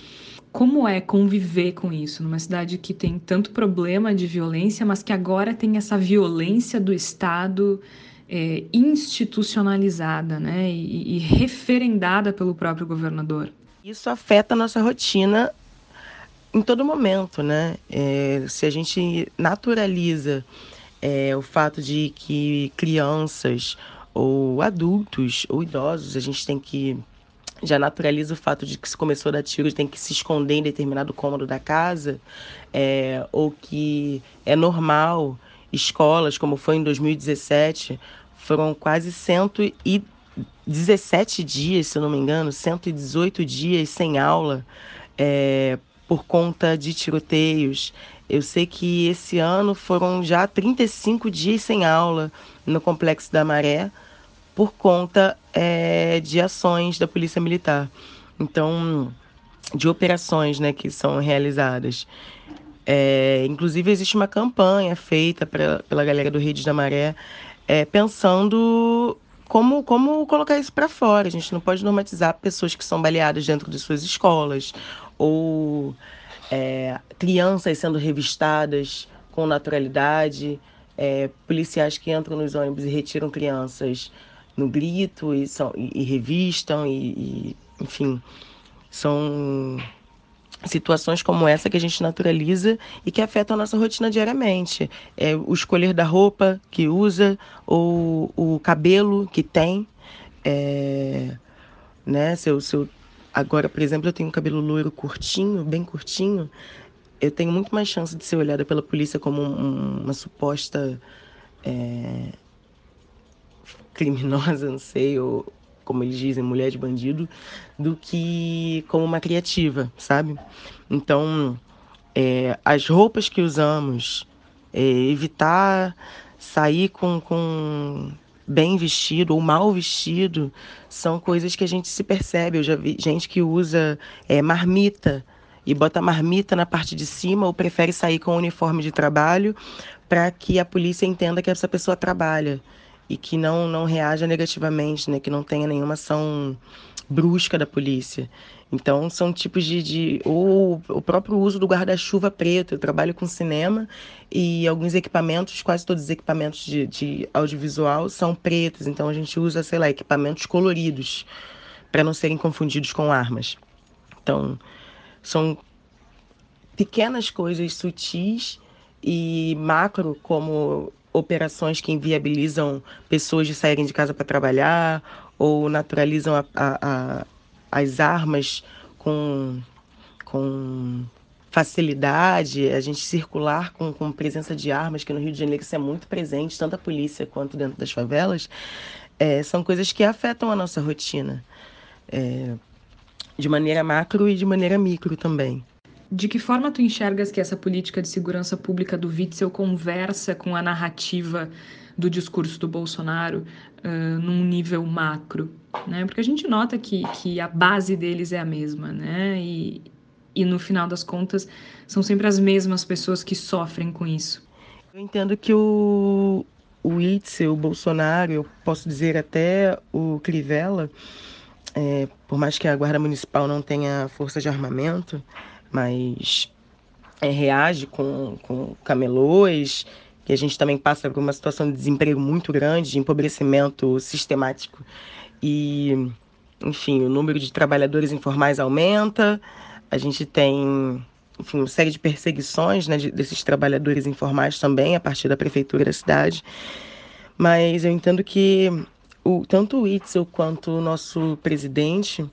Speaker 2: Como é conviver com isso numa cidade que tem tanto problema de violência, mas que agora tem essa violência do Estado é, institucionalizada né, e, e referendada pelo próprio governador.
Speaker 7: Isso afeta a nossa rotina em todo momento, né? É, se a gente naturaliza é o fato de que crianças ou adultos ou idosos, a gente tem que já naturaliza o fato de que se começou a dar tiro tem que se esconder em determinado cômodo da casa, é, ou que é normal escolas, como foi em 2017, foram quase 117 dias, se eu não me engano, 118 dias sem aula é, por conta de tiroteios. Eu sei que esse ano foram já 35 dias sem aula no Complexo da Maré por conta é, de ações da Polícia Militar. Então, de operações né, que são realizadas. É, inclusive, existe uma campanha feita pra, pela galera do Redes da Maré, é, pensando como, como colocar isso para fora. A gente não pode normatizar pessoas que são baleadas dentro de suas escolas, ou é, crianças sendo revistadas com naturalidade, é, policiais que entram nos ônibus e retiram crianças no grito e, são, e, e revistam, e, e, enfim, são situações como essa que a gente naturaliza e que afetam a nossa rotina diariamente. É o escolher da roupa que usa, ou o cabelo que tem. É, né? Se eu, se eu, agora, por exemplo, eu tenho um cabelo loiro curtinho, bem curtinho, eu tenho muito mais chance de ser olhada pela polícia como um, uma suposta é, criminosa, não sei, ou como eles dizem, mulher de bandido, do que como uma criativa, sabe? Então, é, as roupas que usamos, é, evitar sair com, com bem vestido ou mal vestido, são coisas que a gente se percebe. Eu já vi gente que usa é, marmita e bota marmita na parte de cima ou prefere sair com o uniforme de trabalho para que a polícia entenda que essa pessoa trabalha e que não, não reaja negativamente, né? que não tenha nenhuma ação brusca da polícia. Então, são tipos de. de ou o próprio uso do guarda-chuva preto. Eu trabalho com cinema e alguns equipamentos, quase todos os equipamentos de, de audiovisual são pretos. Então, a gente usa, sei lá, equipamentos coloridos para não serem confundidos com armas. Então, são pequenas coisas sutis e macro, como operações que inviabilizam pessoas de saírem de casa para trabalhar ou naturalizam a, a, a, as armas com, com facilidade, a gente circular com, com presença de armas, que no Rio de Janeiro isso é muito presente, tanto a polícia quanto dentro das favelas, é, são coisas que afetam a nossa rotina, é, de maneira macro e de maneira micro também.
Speaker 2: De que forma tu enxergas que essa política de segurança pública do Witzel conversa com a narrativa do discurso do Bolsonaro uh, num nível macro? Né? Porque a gente nota que, que a base deles é a mesma, né? E, e no final das contas são sempre as mesmas pessoas que sofrem com isso.
Speaker 7: Eu entendo que o, o Witzel, o Bolsonaro, eu posso dizer até o Crivella, é, por mais que a Guarda Municipal não tenha força de armamento, mas é, reage com, com camelôs, que a gente também passa por uma situação de desemprego muito grande, de empobrecimento sistemático. E, enfim, o número de trabalhadores informais aumenta, a gente tem enfim, uma série de perseguições né, desses trabalhadores informais também, a partir da prefeitura da cidade. Mas eu entendo que o, tanto o Itzel quanto o nosso presidente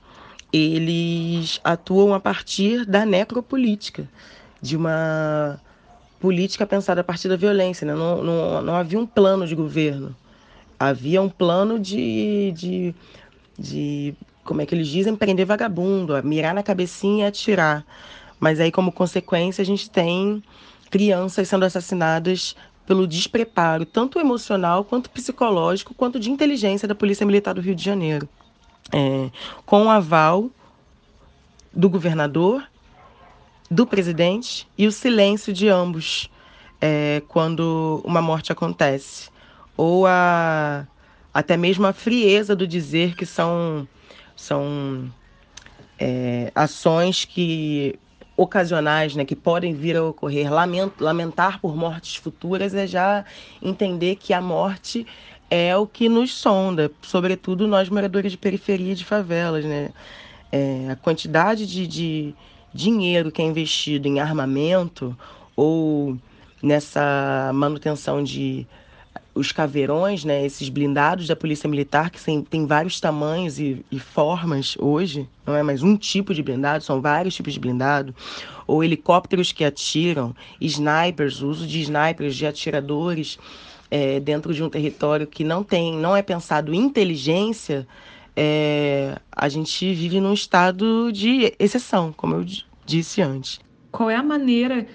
Speaker 7: eles atuam a partir da necropolítica, de uma política pensada a partir da violência. Né? Não, não, não havia um plano de governo, havia um plano de, de, de, como é que eles dizem, prender vagabundo, mirar na cabecinha e atirar. Mas aí, como consequência, a gente tem crianças sendo assassinadas pelo despreparo, tanto emocional quanto psicológico, quanto de inteligência da Polícia Militar do Rio de Janeiro é, com o aval do governador, do presidente e o silêncio de ambos é, quando uma morte acontece. Ou a, até mesmo a frieza do dizer que são, são é, ações que ocasionais, né, que podem vir a ocorrer, lamentar por mortes futuras é já entender que a morte é o que nos sonda, sobretudo nós moradores de periferia de favelas, né? É, a quantidade de, de dinheiro que é investido em armamento ou nessa manutenção de os caveirões, né, esses blindados da Polícia Militar, que tem, tem vários tamanhos e, e, formas hoje, não é mais um tipo de blindado, são vários tipos de blindado, ou helicópteros que atiram, snipers, o uso de snipers, de atiradores é, dentro de um território que não tem, não é pensado inteligência, é, a gente vive num estado de exceção, como eu disse antes.
Speaker 2: Qual é a maneira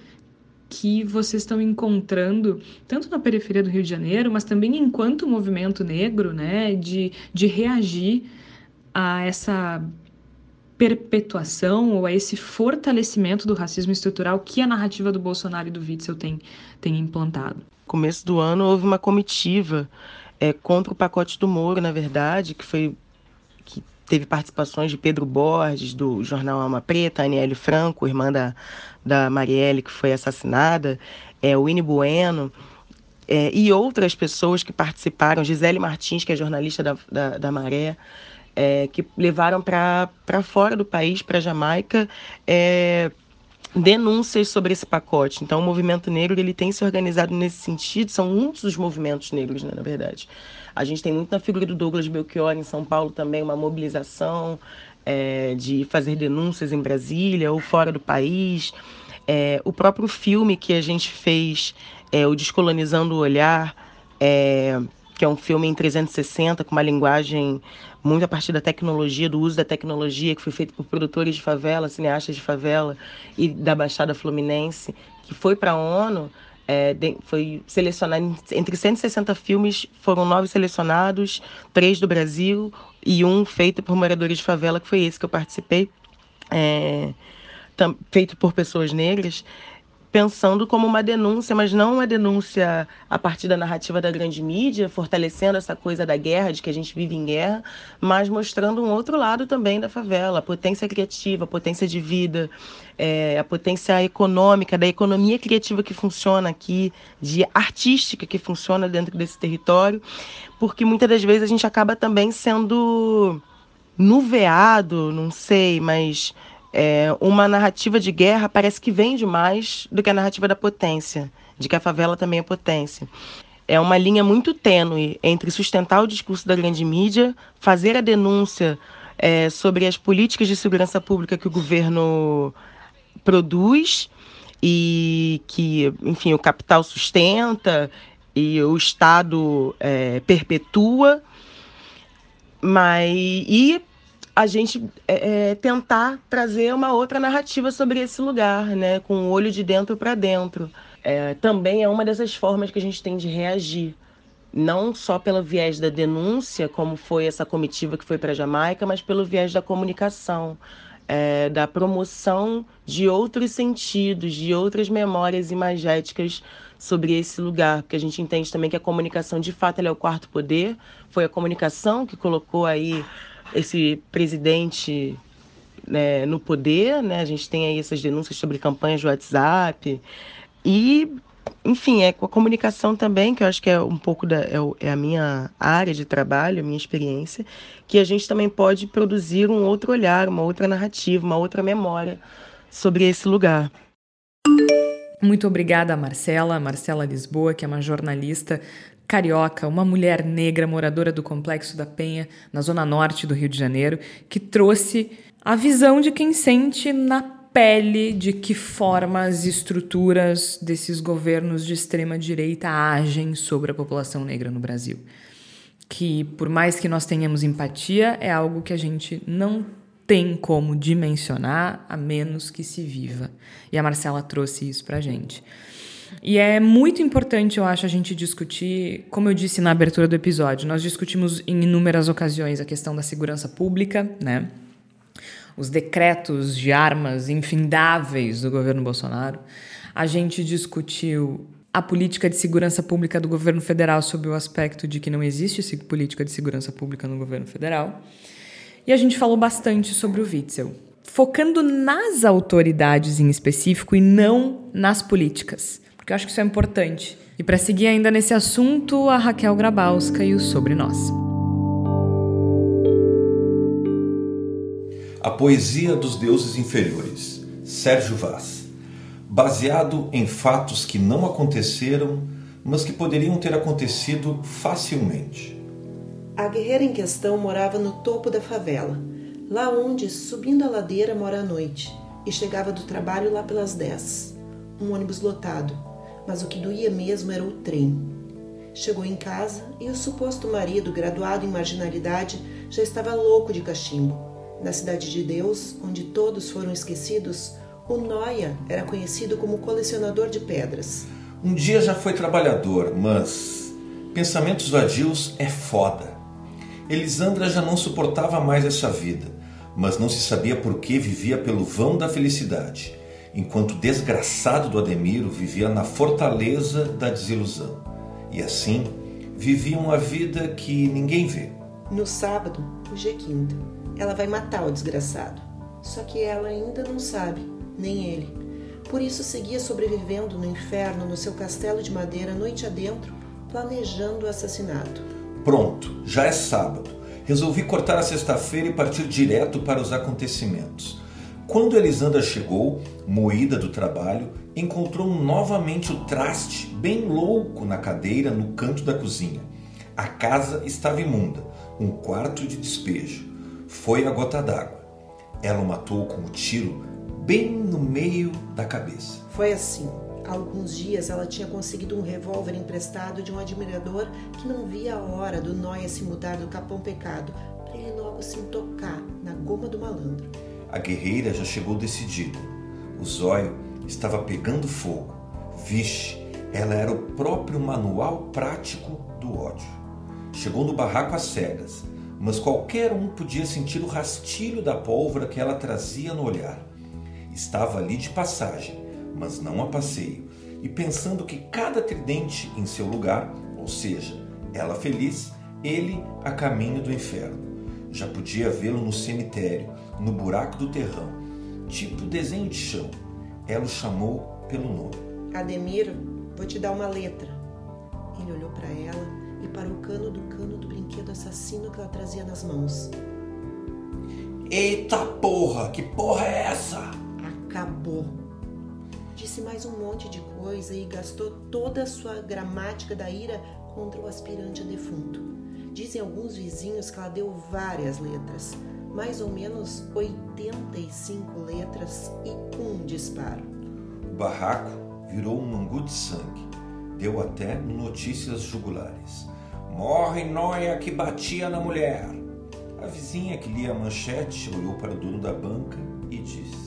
Speaker 2: que vocês estão encontrando, tanto na periferia do Rio de Janeiro, mas também enquanto movimento negro, né, de, de reagir a essa perpetuação ou a esse fortalecimento do racismo estrutural que a narrativa do Bolsonaro e do Witzel tem, tem implantado?
Speaker 7: Começo do ano houve uma comitiva é, contra o pacote do Moro, na verdade, que foi teve participações de Pedro Borges, do jornal Alma Preta, Aniele Franco, irmã da, da Marielle, que foi assassinada, é, Winnie Bueno, é, e outras pessoas que participaram, Gisele Martins, que é jornalista da, da, da Maré, é, que levaram para fora do país, para Jamaica, é, denúncias sobre esse pacote. Então, o movimento negro ele tem se organizado nesse sentido, são muitos os movimentos negros, né, na verdade. A gente tem muito na figura do Douglas Belchior em São Paulo também, uma mobilização é, de fazer denúncias em Brasília ou fora do país. É, o próprio filme que a gente fez, é, o Descolonizando o Olhar, é, que é um filme em 360 com uma linguagem muito a partir da tecnologia, do uso da tecnologia, que foi feito por produtores de favela, cineastas de favela e da Baixada Fluminense, que foi para a ONU, é, foi selecionado entre 160 filmes, foram nove selecionados, três do Brasil e um feito por moradores de favela, que foi esse que eu participei, é, feito por pessoas negras pensando como uma denúncia, mas não uma denúncia a partir da narrativa da grande mídia, fortalecendo essa coisa da guerra, de que a gente vive em guerra, mas mostrando um outro lado também da favela, a potência criativa, a potência de vida, é, a potência econômica, da economia criativa que funciona aqui, de artística que funciona dentro desse território, porque muitas das vezes a gente acaba também sendo nuveado, não sei, mas é, uma narrativa de guerra parece que vende mais do que a narrativa da potência, de que a favela também é potência. É uma linha muito tênue entre sustentar o discurso da grande mídia, fazer a denúncia é, sobre as políticas de segurança pública que o governo produz e que, enfim, o capital sustenta e o Estado é, perpetua, mas e a gente é, é, tentar trazer uma outra narrativa sobre esse lugar, né, com o olho de dentro para dentro. É, também é uma dessas formas que a gente tem de reagir, não só pelo viés da denúncia, como foi essa comitiva que foi para Jamaica, mas pelo viés da comunicação, é, da promoção de outros sentidos, de outras memórias imagéticas sobre esse lugar, porque a gente entende também que a comunicação, de fato, é o quarto poder. Foi a comunicação que colocou aí esse presidente né, no poder, né? A gente tem aí essas denúncias sobre campanhas de WhatsApp e, enfim, é com a comunicação também, que eu acho que é um pouco da é, é a minha área de trabalho, a minha experiência, que a gente também pode produzir um outro olhar, uma outra narrativa, uma outra memória sobre esse lugar.
Speaker 2: Muito obrigada, Marcela, Marcela Lisboa, que é uma jornalista carioca, uma mulher negra moradora do Complexo da Penha, na zona norte do Rio de Janeiro, que trouxe a visão de quem sente na pele de que forma as estruturas desses governos de extrema direita agem sobre a população negra no Brasil. Que por mais que nós tenhamos empatia, é algo que a gente não tem como dimensionar a menos que se viva. E a Marcela trouxe isso pra gente. E é muito importante, eu acho, a gente discutir, como eu disse na abertura do episódio, nós discutimos em inúmeras ocasiões a questão da segurança pública, né? Os decretos de armas infindáveis do governo Bolsonaro. A gente discutiu a política de segurança pública do governo federal sob o aspecto de que não existe política de segurança pública no governo federal. E a gente falou bastante sobre o Witzel, focando nas autoridades em específico e não nas políticas porque eu acho que isso é importante. E para seguir ainda nesse assunto, a Raquel Grabowska e o Sobre Nós.
Speaker 8: A Poesia dos Deuses Inferiores, Sérgio Vaz. baseado em fatos que não aconteceram, mas que poderiam ter acontecido facilmente.
Speaker 15: A guerreira em questão morava no topo da favela, lá onde, subindo a ladeira, mora à noite, e chegava do trabalho lá pelas 10. Um ônibus lotado, mas o que doía mesmo era o trem. Chegou em casa e o suposto marido, graduado em marginalidade, já estava louco de cachimbo. Na Cidade de Deus, onde todos foram esquecidos, o Noia era conhecido como colecionador de pedras.
Speaker 8: Um dia já foi trabalhador, mas pensamentos vadios é foda. Elisandra já não suportava mais essa vida, mas não se sabia por que vivia pelo vão da felicidade, enquanto o desgraçado do Ademiro vivia na fortaleza da desilusão. E assim viviam a vida que ninguém vê.
Speaker 15: No sábado, hoje é quinta, ela vai matar o desgraçado. Só que ela ainda não sabe, nem ele. Por isso seguia sobrevivendo no inferno no seu castelo de madeira noite adentro, planejando o assassinato.
Speaker 8: Pronto, já é sábado. Resolvi cortar a sexta-feira e partir direto para os acontecimentos. Quando Elisandra chegou, moída do trabalho, encontrou novamente o traste bem louco na cadeira no canto da cozinha. A casa estava imunda, um quarto de despejo. Foi a gota d'água. Ela o matou com um tiro bem no meio da cabeça.
Speaker 15: Foi assim. Há alguns dias ela tinha conseguido um revólver emprestado de um admirador que não via a hora do Noia se mudar do Capão Pecado para ele logo se tocar na goma do malandro.
Speaker 8: A guerreira já chegou decidida. O zóio estava pegando fogo. Vixe, ela era o próprio manual prático do ódio. Chegou no barraco às cegas, mas qualquer um podia sentir o rastilho da pólvora que ela trazia no olhar. Estava ali de passagem, mas não a passeio, e pensando que cada tridente em seu lugar, ou seja, ela feliz, ele a caminho do inferno. Já podia vê-lo no cemitério, no buraco do terrão, tipo desenho de chão. Ela o chamou pelo nome.
Speaker 15: Ademiro, vou te dar uma letra. Ele olhou para ela e para o cano do cano do brinquedo assassino que ela trazia nas mãos.
Speaker 8: Eita porra, que porra é essa?
Speaker 15: Acabou. Disse mais um monte de coisa e gastou toda a sua gramática da ira contra o aspirante a defunto. Dizem alguns vizinhos que ela deu várias letras, mais ou menos 85 letras e um disparo.
Speaker 8: O barraco virou um mangu de sangue. Deu até notícias jugulares. Morre Noia que batia na mulher. A vizinha que lia a manchete olhou para o dono da banca e disse: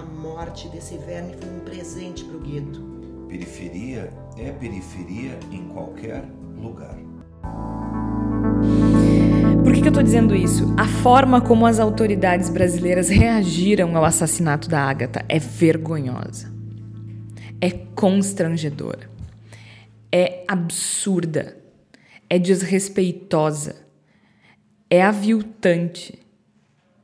Speaker 15: A morte desse verme foi um presente para o gueto.
Speaker 8: Periferia é periferia em qualquer lugar.
Speaker 2: Por que, que eu estou dizendo isso? A forma como as autoridades brasileiras reagiram ao assassinato da Ágata é vergonhosa, é constrangedora, é absurda, é desrespeitosa, é aviltante.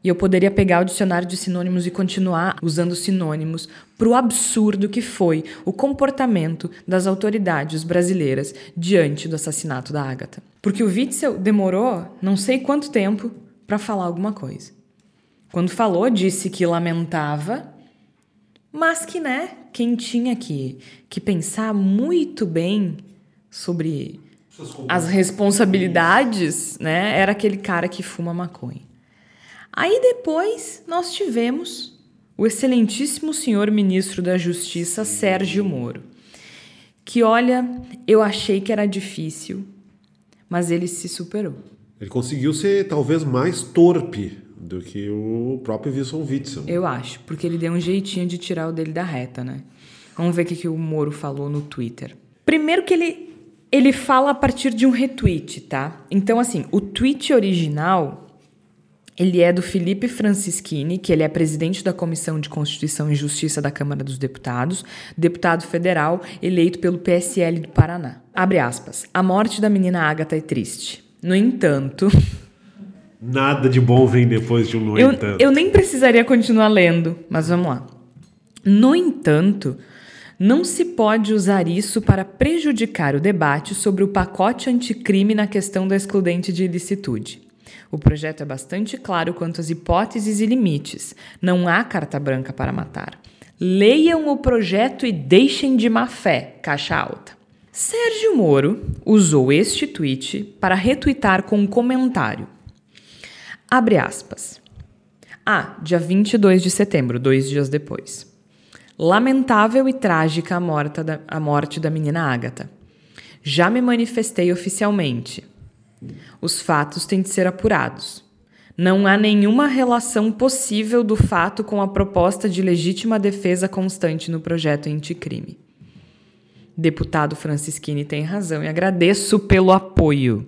Speaker 2: E eu poderia pegar o dicionário de sinônimos e continuar usando sinônimos para o absurdo que foi o comportamento das autoridades brasileiras diante do assassinato da Ágata. Porque o Witzel demorou não sei quanto tempo para falar alguma coisa. Quando falou, disse que lamentava, mas que, né, quem tinha que, que pensar muito bem sobre as responsabilidades, né, era aquele cara que fuma maconha. Aí depois nós tivemos o excelentíssimo senhor ministro da Justiça, Sérgio Moro, que olha, eu achei que era difícil, mas ele se superou.
Speaker 10: Ele conseguiu ser talvez mais torpe do que o próprio Wilson Witzel.
Speaker 2: Eu acho, porque ele deu um jeitinho de tirar o dele da reta, né? Vamos ver o que, que o Moro falou no Twitter. Primeiro que ele, ele fala a partir de um retweet, tá? Então, assim, o tweet original ele é do Felipe Francischini, que ele é presidente da Comissão de Constituição e Justiça da Câmara dos Deputados, deputado federal eleito pelo PSL do Paraná. Abre aspas. A morte da menina Agatha é triste. No entanto.
Speaker 10: Nada de bom vem depois de um no
Speaker 2: eu,
Speaker 10: entanto.
Speaker 2: Eu nem precisaria continuar lendo, mas vamos lá. No entanto, não se pode usar isso para prejudicar o debate sobre o pacote anticrime na questão da excludente de ilicitude. O projeto é bastante claro quanto às hipóteses e limites. Não há carta branca para matar. Leiam o projeto e deixem de má fé, caixa alta. Sérgio Moro usou este tweet para retweetar com um comentário. Abre aspas. Ah, dia 22 de setembro, dois dias depois. Lamentável e trágica a, morta da, a morte da menina Ágata. Já me manifestei oficialmente. Os fatos têm de ser apurados. Não há nenhuma relação possível do fato com a proposta de legítima defesa constante no projeto anticrime. Deputado Francisquini tem razão e agradeço pelo apoio.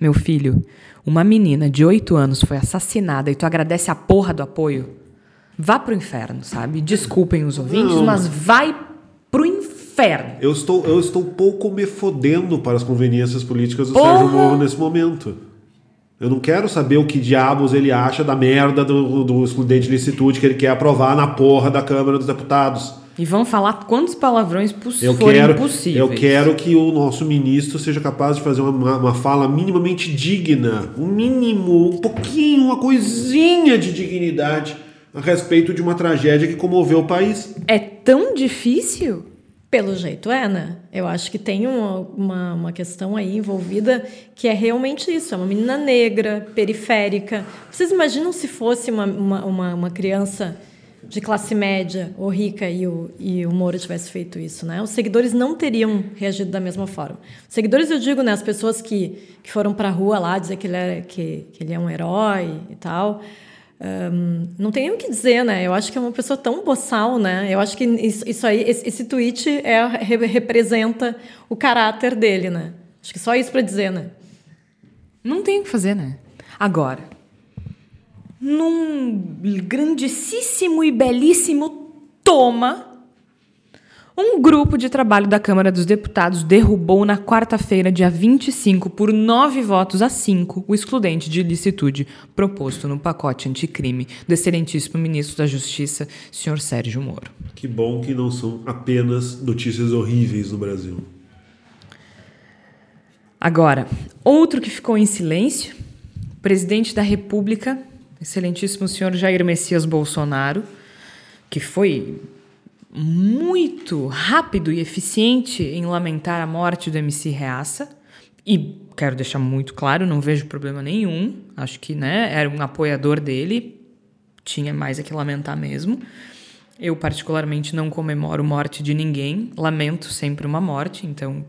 Speaker 2: Meu filho, uma menina de 8 anos foi assassinada e tu agradece a porra do apoio? Vá pro inferno, sabe? Desculpem os ouvintes,
Speaker 10: Não.
Speaker 2: mas vai pro inferno.
Speaker 10: Eu estou, eu estou pouco me fodendo para as conveniências políticas do
Speaker 2: Porra!
Speaker 10: Sérgio Moro nesse momento. Eu não quero saber o que diabos ele acha da merda do, do excludente licitude que ele quer aprovar na porra da Câmara dos Deputados.
Speaker 2: E vão falar quantos palavrões poss
Speaker 10: Eu
Speaker 2: forem
Speaker 10: quero,
Speaker 2: possíveis.
Speaker 10: eu quero que o nosso ministro seja capaz de fazer uma, uma fala minimamente digna, um mínimo, um pouquinho, uma coisinha de dignidade a respeito de uma tragédia que comoveu o país.
Speaker 2: É tão difícil?
Speaker 6: Pelo jeito é, né? Eu acho que tem uma, uma, uma questão aí envolvida que é realmente isso. É uma menina negra, periférica. Vocês imaginam se fosse uma, uma, uma, criança de classe média ou rica e o, e o Moro tivesse feito isso, né? Os seguidores não teriam reagido da mesma forma. Os seguidores, eu digo, né? As pessoas que, que foram para a rua lá dizer que ele, era, que, que ele é um herói e tal... Um, não tem o que dizer, né? Eu acho que é uma pessoa tão boçal, né? Eu acho que isso, isso aí, esse, esse tweet é, re- representa o caráter dele, né? Acho que só isso para dizer, né?
Speaker 2: Não tem o que fazer, né? Agora, num grandíssimo e belíssimo toma, um grupo de trabalho da Câmara dos Deputados derrubou na quarta-feira, dia 25, por nove votos a cinco, o excludente de ilicitude proposto no pacote anticrime do excelentíssimo ministro da Justiça, senhor Sérgio Moro.
Speaker 10: Que bom que não são apenas notícias horríveis no Brasil.
Speaker 2: Agora, outro que ficou em silêncio, o presidente da República, excelentíssimo senhor Jair Messias Bolsonaro, que foi muito rápido e eficiente em lamentar a morte do MC Reaça. E quero deixar muito claro, não vejo problema nenhum. Acho que né, era um apoiador dele, tinha mais a que lamentar mesmo. Eu, particularmente, não comemoro morte de ninguém, lamento sempre uma morte, então.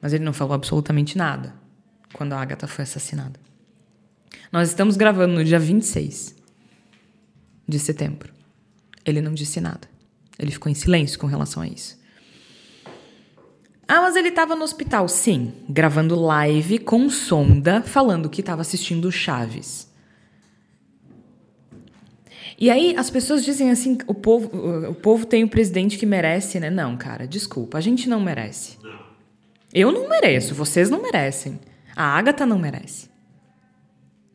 Speaker 2: Mas ele não falou absolutamente nada quando a Agatha foi assassinada. Nós estamos gravando no dia 26 de setembro. Ele não disse nada. Ele ficou em silêncio com relação a isso. Ah, mas ele estava no hospital, sim, gravando live com sonda, falando que estava assistindo Chaves. E aí as pessoas dizem assim, o povo, o povo tem o presidente que merece, né? Não, cara, desculpa, a gente não merece. Eu não mereço, vocês não merecem. A Agatha não merece.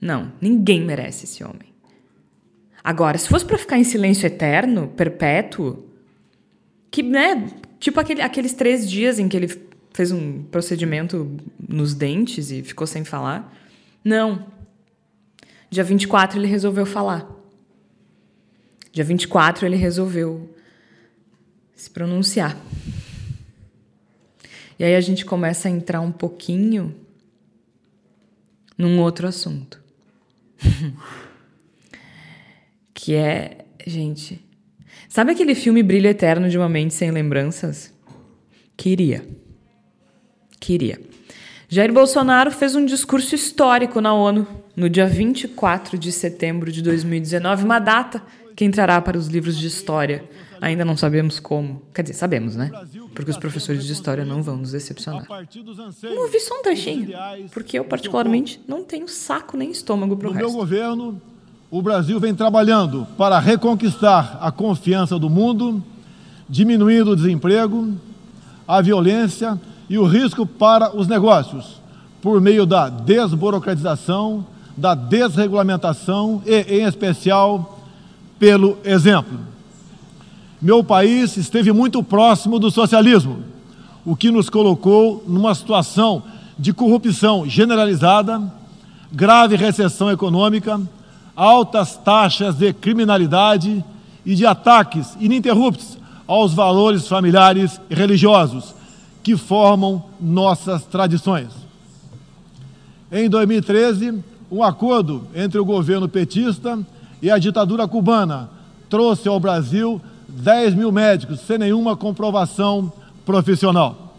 Speaker 2: Não, ninguém merece esse homem. Agora, se fosse para ficar em silêncio eterno, perpétuo, que, né, tipo aquele, aqueles três dias em que ele fez um procedimento nos dentes e ficou sem falar. Não. Dia 24 ele resolveu falar. Dia 24 ele resolveu se pronunciar. E aí a gente começa a entrar um pouquinho num outro assunto. que é, gente, sabe aquele filme Brilho Eterno de uma Mente Sem Lembranças? Queria. Queria. Jair Bolsonaro fez um discurso histórico na ONU no dia 24 de setembro de 2019, uma data que entrará para os livros de história. Ainda não sabemos como. Quer dizer, sabemos, né? Porque os professores de história não vão nos decepcionar. Vamos ouvir só um trechinho, porque eu, particularmente, não tenho saco nem estômago para o
Speaker 9: No meu
Speaker 2: resto.
Speaker 9: governo, o Brasil vem trabalhando para reconquistar a confiança do mundo, diminuindo o desemprego, a violência e o risco para os negócios, por meio da desburocratização, da desregulamentação e, em especial, pelo exemplo. Meu país esteve muito próximo do socialismo, o que nos colocou numa situação de corrupção generalizada, grave recessão econômica, altas taxas de criminalidade e de ataques ininterruptos aos valores familiares e religiosos que formam nossas tradições. Em 2013, um acordo entre o governo petista e a ditadura cubana trouxe ao Brasil 10 mil médicos sem nenhuma comprovação profissional.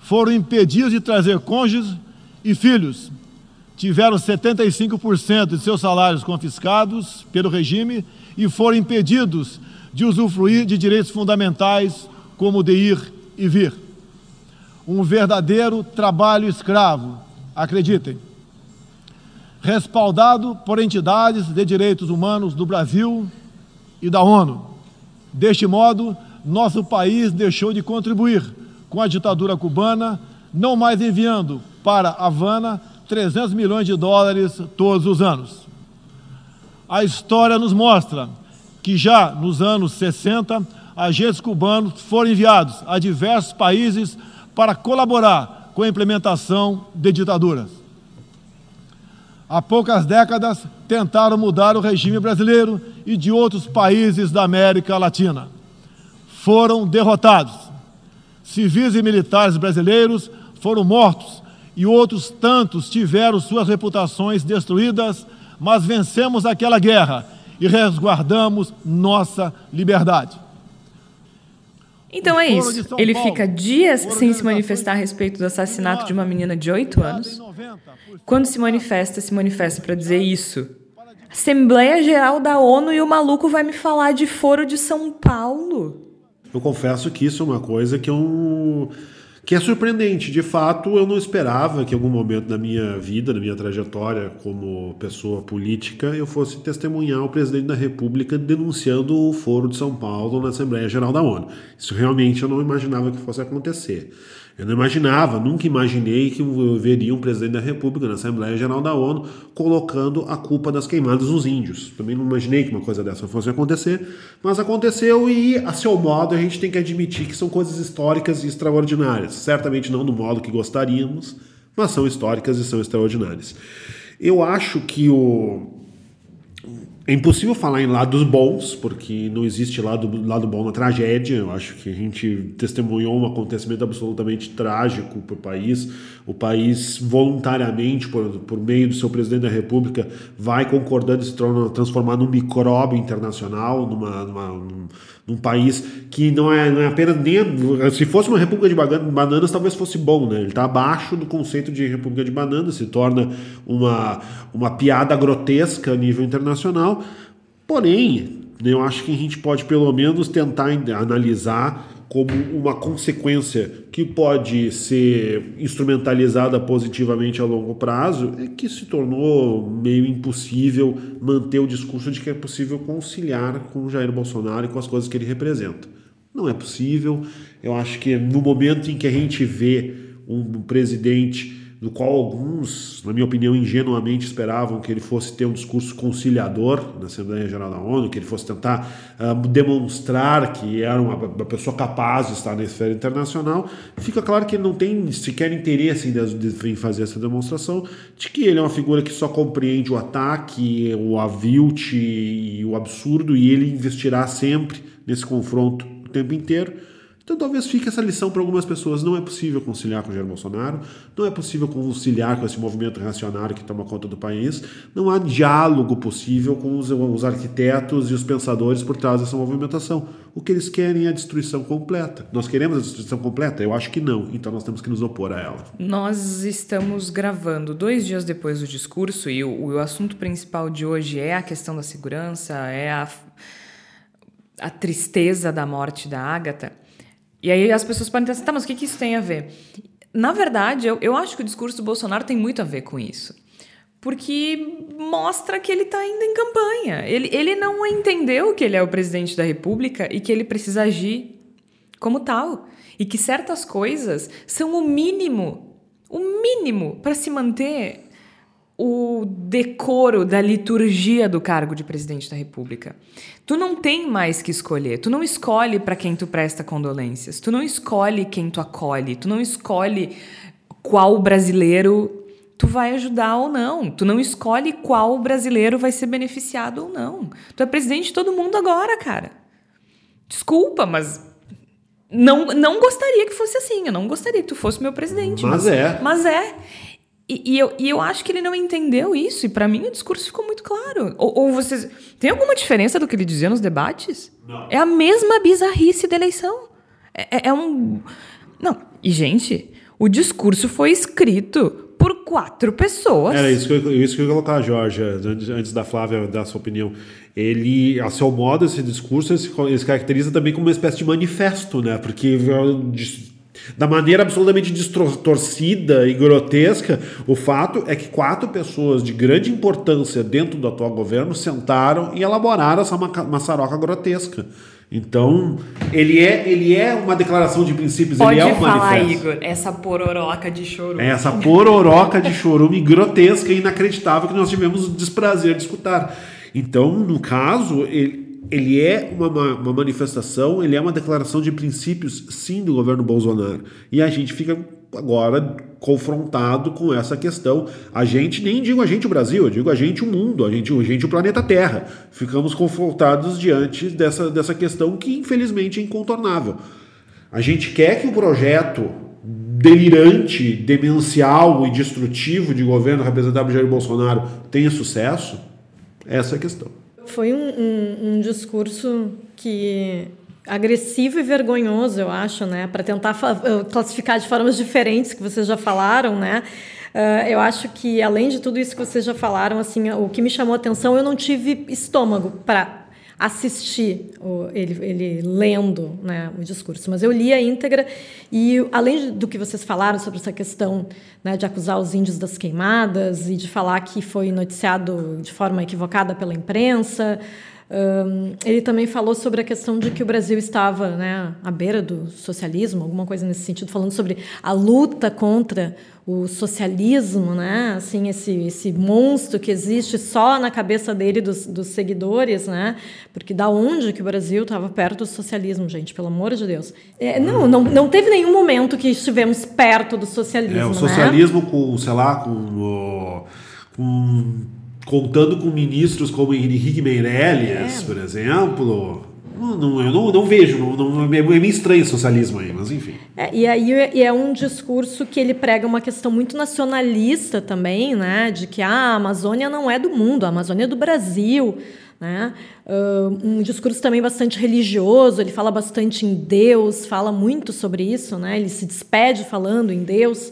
Speaker 9: Foram impedidos de trazer cônjuges e filhos. Tiveram 75% de seus salários confiscados pelo regime e foram impedidos de usufruir de direitos fundamentais como de ir e vir. Um verdadeiro trabalho escravo, acreditem. Respaldado por entidades de direitos humanos do Brasil e da ONU. Deste modo, nosso país deixou de contribuir com a ditadura cubana, não mais enviando para Havana 300 milhões de dólares todos os anos. A história nos mostra que já nos anos 60, agentes cubanos foram enviados a diversos países para colaborar com a implementação de ditaduras. Há poucas décadas, tentaram mudar o regime brasileiro e de outros países da América Latina. Foram derrotados. Civis e militares brasileiros foram mortos e outros tantos tiveram suas reputações destruídas, mas vencemos aquela guerra e resguardamos nossa liberdade.
Speaker 2: Então é isso. Ele fica dias sem se manifestar a respeito do assassinato de uma menina de 8 anos. Quando se manifesta, se manifesta para dizer isso. Assembleia Geral da ONU e o maluco vai me falar de Foro de São Paulo.
Speaker 10: Eu confesso que isso é uma coisa que eu que é surpreendente. De fato, eu não esperava que em algum momento da minha vida, da minha trajetória como pessoa política, eu fosse testemunhar o presidente da República denunciando o Foro de São Paulo na Assembleia Geral da ONU. Isso realmente eu não imaginava que fosse acontecer. Eu não imaginava, nunca imaginei que eu veria um presidente da República na Assembleia Geral da ONU colocando a culpa das queimadas nos índios. Também não imaginei que uma coisa dessa fosse acontecer, mas aconteceu e, a seu modo, a gente tem que admitir que são coisas históricas e extraordinárias. Certamente não do modo que gostaríamos, mas são históricas e são extraordinárias. Eu acho que o, é impossível falar em lados bons, porque não existe lado, lado bom na tragédia. Eu acho que a gente testemunhou um acontecimento absolutamente trágico para o país. O país, voluntariamente, por, por meio do seu presidente da República, vai concordando se transformar num micróbio internacional, numa, numa, num, num, país que não é, não é apenas. Nem, se fosse uma república de bananas, talvez fosse bom, né? Ele está abaixo do conceito de república de bananas, se torna uma, uma piada grotesca a nível internacional. Porém, eu acho que a gente pode pelo menos tentar analisar como uma consequência que pode ser instrumentalizada positivamente a longo prazo, é que se tornou meio impossível manter o discurso de que é possível conciliar com o Jair Bolsonaro e com as coisas que ele representa. Não é possível. Eu acho que no momento em que a gente vê um presidente do qual alguns, na minha opinião, ingenuamente esperavam que ele fosse ter um discurso conciliador na Assembleia Geral da ONU, que ele fosse tentar uh, demonstrar que era uma, uma, pessoa capaz de estar na esfera internacional, fica claro que ele não tem sequer interesse em, em fazer essa demonstração de que ele é uma figura que só compreende o ataque, o avilte e o absurdo, e ele investirá sempre nesse confronto o tempo inteiro então talvez fique essa lição para algumas pessoas. Não é possível conciliar com o Jair Bolsonaro, não é possível conciliar com esse movimento reacionário que toma conta do país, não há diálogo possível com os, os arquitetos e os pensadores por trás dessa movimentação. O que eles querem é a destruição completa. Nós queremos a destruição completa? Eu acho que não, então nós temos que nos opor a ela.
Speaker 2: Nós estamos gravando dois dias depois do discurso e o, o assunto principal de hoje é a questão da segurança, é a, a tristeza da morte da Ágata. E aí as pessoas podem pensar, tá, mas o que, que isso tem a ver? Na verdade, eu, eu acho que o discurso do Bolsonaro tem muito a ver com isso. Porque mostra que ele está indo em campanha. Ele, ele não entendeu que ele é o presidente da República e que ele precisa agir como tal. E que certas coisas são o mínimo, o mínimo para se manter o decoro da liturgia do cargo de presidente da República. Tu não tem mais que escolher. Tu não escolhe para quem tu presta condolências. Tu não escolhe quem tu acolhe. Tu não escolhe qual brasileiro tu vai ajudar ou não. Tu não escolhe qual brasileiro vai ser beneficiado ou não. Tu é presidente de todo mundo agora, cara. Desculpa, mas não, não gostaria que fosse assim. Eu não gostaria que tu fosse meu presidente.
Speaker 10: Mas, mas é.
Speaker 2: Mas é. E, e, eu, e eu acho que ele não entendeu isso. E para mim o discurso ficou muito claro. Ou, ou, vocês. Tem alguma diferença do que ele dizia nos debates?
Speaker 10: Não.
Speaker 2: É a mesma bizarrice da eleição. É, é, é um. Não. E, gente, o discurso foi escrito por quatro pessoas.
Speaker 10: Era isso que eu, isso que eu ia colocar, Jorge, antes, antes da Flávia dar sua opinião. Ele, a seu modo, esse discurso, ele se, ele se caracteriza também como uma espécie de manifesto, né? Porque da maneira absolutamente distorcida e grotesca, o fato é que quatro pessoas de grande importância dentro do atual governo sentaram e elaboraram essa maçaroca grotesca. Então, ele é, ele é uma declaração de princípios,
Speaker 2: Pode
Speaker 10: ele é um
Speaker 2: falar,
Speaker 10: manifesto.
Speaker 2: Igor, essa pororoca de chorume.
Speaker 10: É essa pororoca de chorume grotesca e inacreditável que nós tivemos o desprazer de escutar. Então, no caso, ele, ele é uma, uma, manifestação, ele é uma declaração de princípios, sim, do governo Bolsonaro. E a gente fica agora confrontado com essa questão. A gente, nem digo a gente o Brasil, eu digo a gente o mundo, a gente, a gente o planeta Terra. Ficamos confrontados diante dessa, dessa questão que infelizmente é incontornável. A gente quer que o projeto delirante, demencial e destrutivo de governo representado por Jair Bolsonaro tenha sucesso? Essa é a questão.
Speaker 6: Foi um, um, um discurso que agressivo e vergonhoso, eu acho, né? Para tentar classificar de formas diferentes que vocês já falaram, né? Uh, eu acho que além de tudo isso que vocês já falaram, assim, o que me chamou a atenção, eu não tive estômago para assistir o, ele, ele lendo né, o discurso, mas eu li a íntegra e além do que vocês falaram sobre essa questão né, de acusar os índios das queimadas e de falar que foi noticiado de forma equivocada pela imprensa, um, ele também falou sobre a questão de que o Brasil estava né, à beira do socialismo, alguma coisa nesse sentido, falando sobre a luta contra o socialismo, né? Assim, esse, esse monstro que existe só na cabeça dele dos, dos seguidores, né? Porque da onde que o Brasil estava perto do socialismo, gente? Pelo amor de Deus. É, não, não, não teve nenhum momento que estivemos perto do socialismo. É o
Speaker 10: né? socialismo né? com, sei lá, com, com contando com ministros como Henrique Meirelles, é. por exemplo. Não, não, eu não, não vejo, não, não, é meio estranho o socialismo aí, mas enfim.
Speaker 6: É, e aí e é um discurso que ele prega uma questão muito nacionalista também, né? De que ah, a Amazônia não é do mundo, a Amazônia é do Brasil. Né? Um discurso também bastante religioso, ele fala bastante em Deus, fala muito sobre isso, né? ele se despede falando em Deus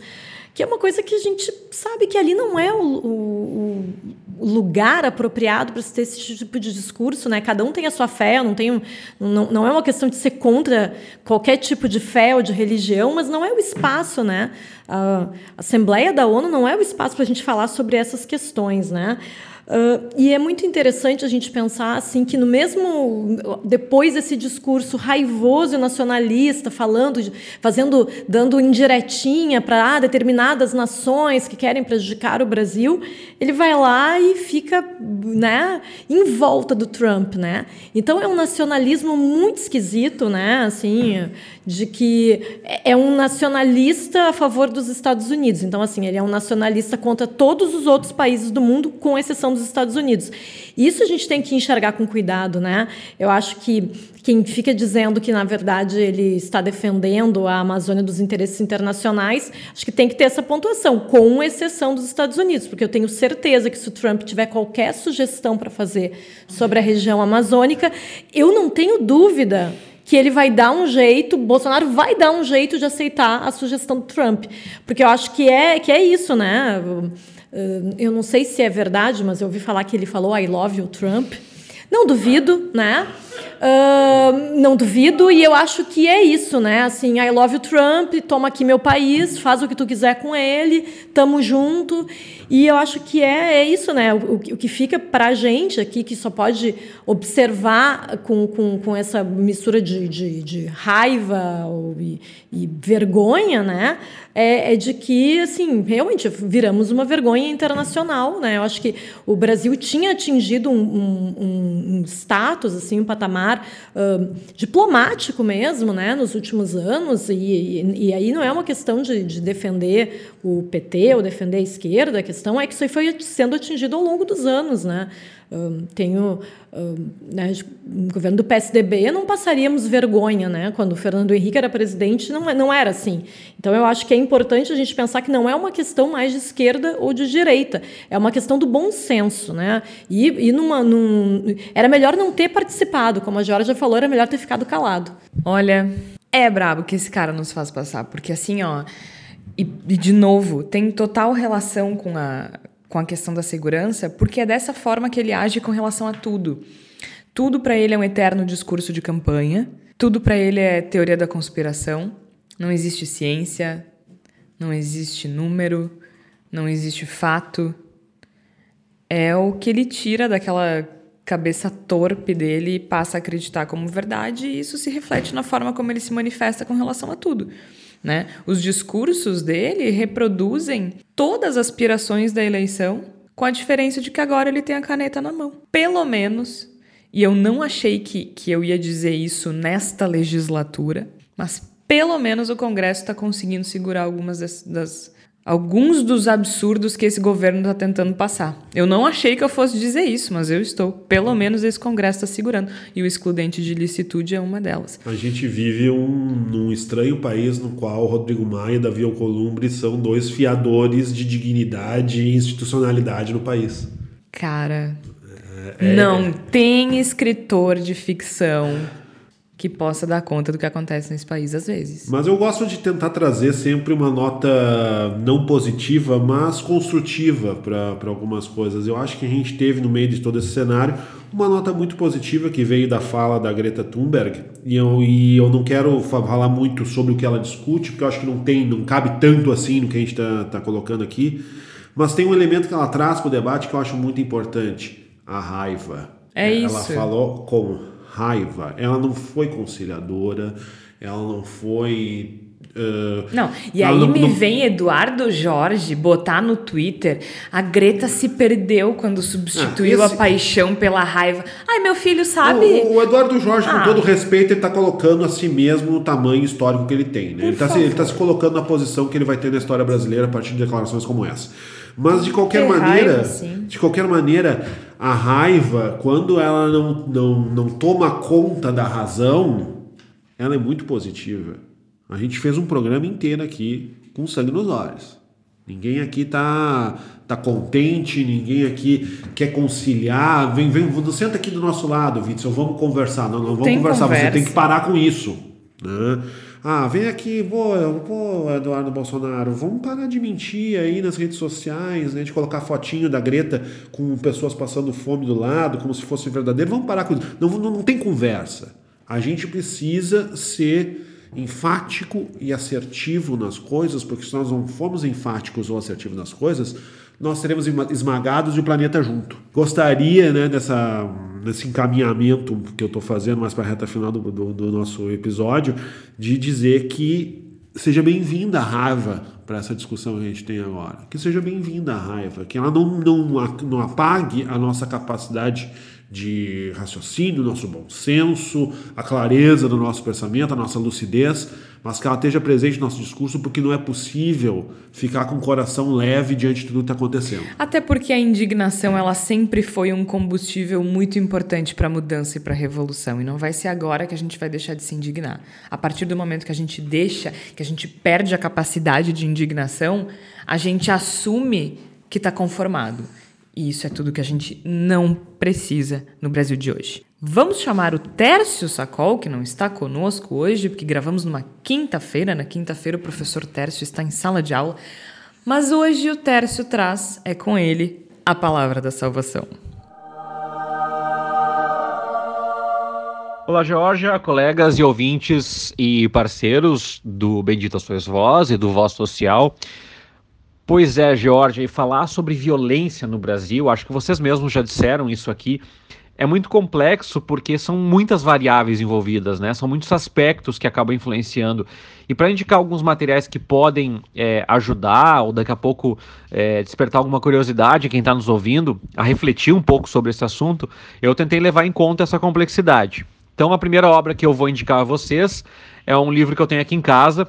Speaker 6: que é uma coisa que a gente sabe que ali não é o, o, o lugar apropriado para se ter esse tipo de discurso, né? Cada um tem a sua fé, não, tem, não, não é uma questão de ser contra qualquer tipo de fé ou de religião, mas não é o espaço, né? A Assembleia da ONU não é o espaço para a gente falar sobre essas questões, né? Uh, e é muito interessante a gente pensar assim que no mesmo depois desse discurso raivoso e nacionalista falando fazendo dando indiretinha para ah, determinadas nações que querem prejudicar o Brasil ele vai lá e fica né em volta do Trump né então é um nacionalismo muito esquisito né assim de que é, é um nacionalista a favor dos Estados Unidos. Então, assim, ele é um nacionalista contra todos os outros países do mundo, com exceção dos Estados Unidos. Isso a gente tem que enxergar com cuidado, né? Eu acho que quem fica dizendo que, na verdade, ele está defendendo a Amazônia dos interesses internacionais, acho que tem que ter essa pontuação, com exceção dos Estados Unidos, porque eu tenho certeza que se o Trump tiver qualquer sugestão para fazer sobre a região amazônica, eu não tenho dúvida que ele vai dar um jeito, Bolsonaro vai dar um jeito de aceitar a sugestão do Trump. Porque eu acho que é, que é isso, né? Eu não sei se é verdade, mas eu ouvi falar que ele falou I love you, Trump. Não duvido, né? Uh, não duvido, e eu acho que é isso, né? Assim, I love you, Trump, toma aqui meu país, faz o que tu quiser com ele, tamo junto. E eu acho que é, é isso, né? O, o que fica para a gente aqui, que só pode observar com, com, com essa mistura de, de, de raiva e, e, vergonha, né? É, é, de que, assim, realmente viramos uma vergonha internacional, né? Eu acho que o Brasil tinha atingido um, um, um, um status, assim, um patamar uh, diplomático mesmo, né, nos últimos anos, e, e, e aí não é uma questão de, de, defender o PT ou defender a esquerda, a questão é que isso foi sendo atingido ao longo dos anos, né, um, tenho um, né, no governo do PSDB não passaríamos vergonha, né? Quando o Fernando Henrique era presidente, não, não era assim. Então eu acho que é importante a gente pensar que não é uma questão mais de esquerda ou de direita, é uma questão do bom senso, né? E, e numa, num, era melhor não ter participado, como a Georgia falou, era melhor ter ficado calado.
Speaker 2: Olha, é brabo que esse cara nos faz passar, porque assim, ó, e, e de novo, tem total relação com a com a questão da segurança, porque é dessa forma que ele age com relação a tudo. Tudo para ele é um eterno discurso de campanha, tudo para ele é teoria da conspiração. Não existe ciência, não existe número, não existe fato. É o que ele tira daquela cabeça torpe dele e passa a acreditar como verdade, e isso se reflete na forma como ele se manifesta com relação a tudo. Né? Os discursos dele reproduzem todas as aspirações da eleição, com a diferença de que agora ele tem a caneta na mão. Pelo menos, e eu não achei que, que eu ia dizer isso nesta legislatura, mas pelo menos o Congresso está conseguindo segurar algumas das, das alguns dos absurdos que esse governo está tentando passar. Eu não achei que eu fosse dizer isso, mas eu estou. Pelo menos esse Congresso está segurando. E o excludente de licitude é uma delas.
Speaker 10: A gente vive um, num estranho país no qual Rodrigo Maia e Davi Alcolumbre são dois fiadores de dignidade e institucionalidade no país.
Speaker 2: Cara, é, é... não tem escritor de ficção que possa dar conta do que acontece nesse país às vezes.
Speaker 10: Mas eu gosto de tentar trazer sempre uma nota não positiva, mas construtiva para algumas coisas. Eu acho que a gente teve no meio de todo esse cenário uma nota muito positiva que veio da fala da Greta Thunberg. E eu, e eu não quero falar muito sobre o que ela discute, porque eu acho que não tem, não cabe tanto assim no que a gente está tá colocando aqui. Mas tem um elemento que ela traz para o debate que eu acho muito importante: a raiva.
Speaker 2: É
Speaker 10: ela
Speaker 2: isso.
Speaker 10: Ela falou com raiva. Ela não foi conciliadora, ela não foi. Uh,
Speaker 2: não, e aí não, me não... vem Eduardo Jorge botar no Twitter a Greta se perdeu quando substituiu ah, esse... a paixão pela raiva. Ai, meu filho sabe.
Speaker 10: O, o Eduardo Jorge, ah. com todo respeito, ele tá colocando a si mesmo no tamanho histórico que ele tem. Né? Ele, tá, ele tá se colocando na posição que ele vai ter na história brasileira a partir de declarações como essa. Mas de qualquer maneira, raiva, de qualquer maneira, a raiva, quando ela não, não, não toma conta da razão, ela é muito positiva. A gente fez um programa inteiro aqui com sangue nos olhos. Ninguém aqui tá, tá contente, ninguém aqui quer conciliar. Vem, vem, senta aqui do nosso lado, Vitor, vamos conversar. Não, não vamos tem conversar, conversa. você tem que parar com isso. Né? Ah, vem aqui, pô, pô, Eduardo Bolsonaro, vamos parar de mentir aí nas redes sociais, né? De colocar fotinho da Greta com pessoas passando fome do lado, como se fosse verdadeiro. Vamos parar com isso. Não, não, não tem conversa. A gente precisa ser enfático e assertivo nas coisas, porque se nós não formos enfáticos ou assertivos nas coisas, nós seremos esmagados e o planeta junto. Gostaria, né, dessa, desse encaminhamento que eu estou fazendo mais para a reta final do, do, do, nosso episódio, de dizer que seja bem-vinda a raiva para essa discussão que a gente tem agora. Que seja bem-vinda a raiva, que ela não, não, não apague a nossa capacidade de raciocínio, nosso bom senso, a clareza do nosso pensamento, a nossa lucidez, mas que ela esteja presente no nosso discurso, porque não é possível ficar com o coração leve diante de tudo que está acontecendo.
Speaker 2: Até porque a indignação ela sempre foi um combustível muito importante para a mudança e para a revolução, e não vai ser agora que a gente vai deixar de se indignar. A partir do momento que a gente deixa, que a gente perde a capacidade de indignação, a gente assume que está conformado. E isso é tudo que a gente não precisa no Brasil de hoje. Vamos chamar o Tércio Sacol, que não está conosco hoje, porque gravamos numa quinta-feira. Na quinta-feira, o professor Tércio está em sala de aula. Mas hoje o Tércio traz, é com ele, a palavra da salvação.
Speaker 16: Olá, Georgia, colegas e ouvintes e parceiros do Bendita Sois Voz e do Voz Social. Pois é, Georgia, e falar sobre violência no Brasil, acho que vocês mesmos já disseram isso aqui, é muito complexo porque são muitas variáveis envolvidas, né? São muitos aspectos que acabam influenciando. E para indicar alguns materiais que podem é, ajudar ou daqui a pouco é, despertar alguma curiosidade quem está nos ouvindo a refletir um pouco sobre esse assunto, eu tentei levar em conta essa complexidade. Então, a primeira obra que eu vou indicar a vocês é um livro que eu tenho aqui em casa,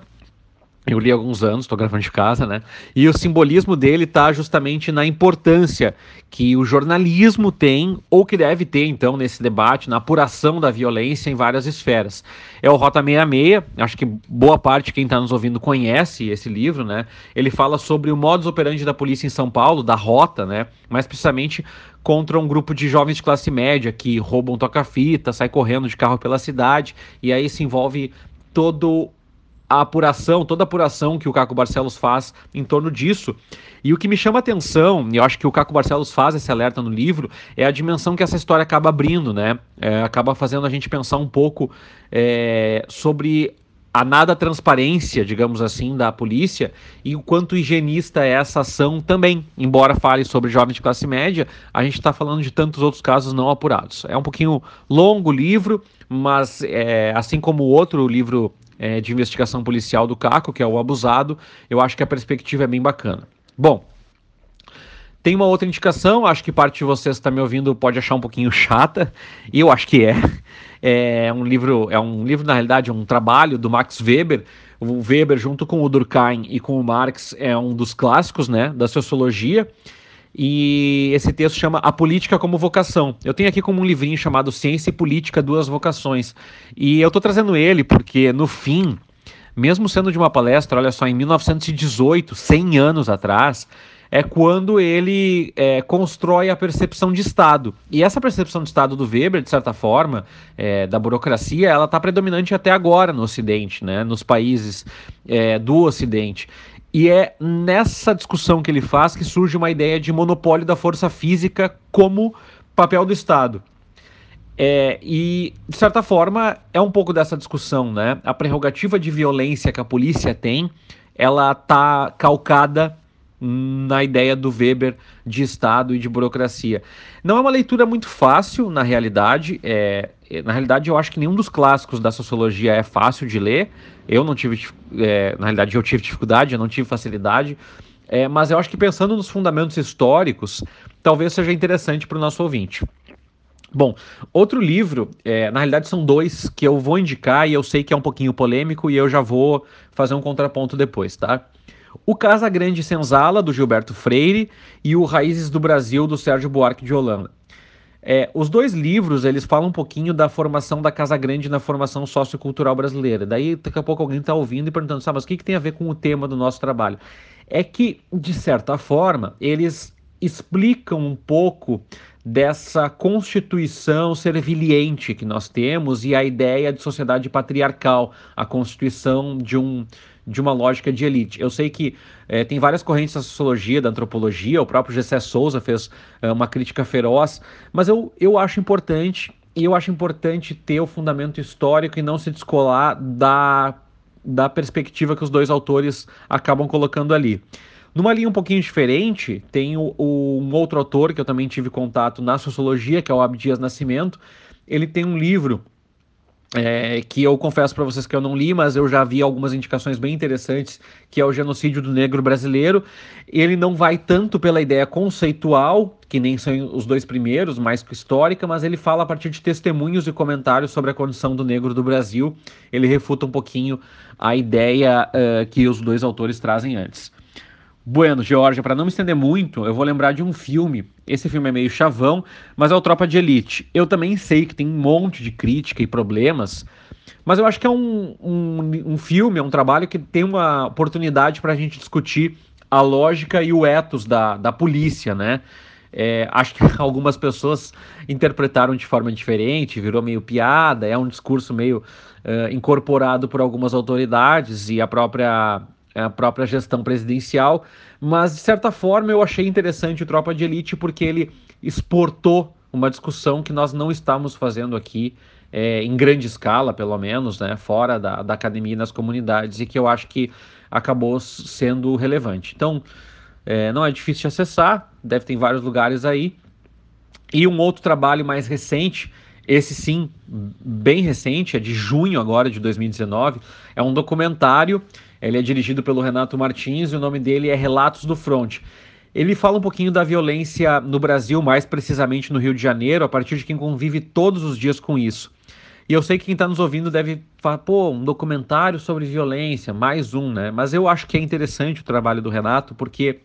Speaker 16: eu li há alguns anos, estou gravando de casa, né? E o simbolismo dele está justamente na importância que o jornalismo tem, ou que deve ter, então, nesse debate, na apuração da violência em várias esferas. É o Rota 66, acho que boa parte quem está nos ouvindo conhece esse livro, né? Ele fala sobre o modus operandi da polícia em São Paulo, da Rota, né? Mais precisamente contra um grupo de jovens de classe média que roubam toca-fita, sai correndo de carro pela cidade, e aí se envolve todo a apuração, toda a apuração que o Caco Barcelos faz em torno disso. E o que me chama atenção, e eu acho que o Caco Barcelos faz esse alerta no livro, é a dimensão que essa história acaba abrindo, né? É, acaba fazendo a gente pensar um pouco é, sobre a nada transparência, digamos assim, da polícia e o quanto higienista é essa ação também. Embora fale sobre jovens de classe média, a gente está falando de tantos outros casos não apurados. É um pouquinho longo o livro, mas é, assim como o outro livro é, de investigação policial do Caco, que é o Abusado, eu acho que a perspectiva é bem bacana. Bom, tem uma outra indicação, acho que parte de vocês está me ouvindo pode achar um pouquinho chata, e eu acho que é. É um livro, é um livro, na realidade, é um trabalho do Max Weber. O Weber, junto com o Durkheim e com o Marx, é um dos clássicos né, da sociologia. E esse texto chama A Política como Vocação. Eu tenho aqui como um livrinho chamado Ciência e Política, Duas Vocações. E eu estou trazendo ele porque, no fim, mesmo sendo de uma palestra, olha só, em 1918, 100 anos atrás, é quando ele é, constrói a percepção de Estado. E essa percepção de Estado do Weber, de certa forma, é, da burocracia, ela está predominante até agora no Ocidente, né, nos países é, do Ocidente. E é nessa discussão que ele faz que surge uma ideia de monopólio da força física como papel do Estado. É, e, de certa forma, é um pouco dessa discussão, né? A prerrogativa de violência que a polícia tem, ela está calcada na ideia do Weber de Estado e de burocracia. Não é uma leitura muito fácil, na realidade. É, na realidade, eu acho que nenhum dos clássicos da sociologia é fácil de ler. Eu não tive, é, na realidade, eu tive dificuldade, eu não tive facilidade. É, mas eu acho que pensando nos fundamentos históricos, talvez seja interessante para o nosso ouvinte. Bom, outro livro, é, na realidade são dois que eu vou indicar e eu sei que é um pouquinho polêmico e eu já vou fazer um contraponto depois, tá? O Casa Grande Senzala, do Gilberto Freire, e o Raízes do Brasil, do Sérgio Buarque de Holanda. É, os dois livros, eles falam um pouquinho da formação da Casa Grande na formação sociocultural brasileira. Daí, daqui a pouco alguém está ouvindo e perguntando, sabe, mas o que, que tem a ver com o tema do nosso trabalho? É que, de certa forma, eles explicam um pouco dessa constituição serviliente que nós temos e a ideia de sociedade patriarcal, a constituição de um de uma lógica de elite. Eu sei que é, tem várias correntes da sociologia, da antropologia, o próprio Gessé Souza fez é, uma crítica feroz, mas eu, eu acho importante, e eu acho importante ter o fundamento histórico e não se descolar da, da perspectiva que os dois autores acabam colocando ali. Numa linha um pouquinho diferente, tem o, o, um outro autor que eu também tive contato na sociologia, que é o Abdias Nascimento. Ele tem um livro é, que eu confesso para vocês que eu não li, mas eu já vi algumas indicações bem interessantes, que é o genocídio do negro brasileiro. Ele não vai tanto pela ideia conceitual, que nem são os dois primeiros, mais que histórica, mas ele fala a partir de testemunhos e comentários sobre a condição do negro do Brasil. Ele refuta um pouquinho a ideia uh, que os dois autores trazem antes. Bueno, Georgia, para não me estender muito, eu vou lembrar de um filme. Esse filme é meio chavão, mas é o Tropa de Elite. Eu também sei que tem um monte de crítica e problemas, mas eu acho que é um, um, um filme, é um trabalho que tem uma oportunidade para a gente discutir a lógica e o ethos da, da polícia, né? É, acho que algumas pessoas interpretaram de forma diferente, virou meio piada, é um discurso meio uh, incorporado por algumas autoridades e a própria a própria gestão presidencial, mas de certa forma eu achei interessante o Tropa de Elite porque ele exportou uma discussão que nós não estamos fazendo aqui é, em grande escala, pelo menos, né, fora da, da academia e nas comunidades, e que eu acho que acabou sendo relevante. Então, é, não é difícil de acessar, deve ter em vários lugares aí. E um outro trabalho mais recente, esse sim, bem recente, é de junho agora de 2019, é um documentário. Ele é dirigido pelo Renato Martins e o nome dele é Relatos do Front. Ele fala um pouquinho da violência no Brasil, mais precisamente no Rio de Janeiro, a partir de quem convive todos os dias com isso. E eu sei que quem está nos ouvindo deve falar, pô, um documentário sobre violência, mais um, né? Mas eu acho que é interessante o trabalho do Renato, porque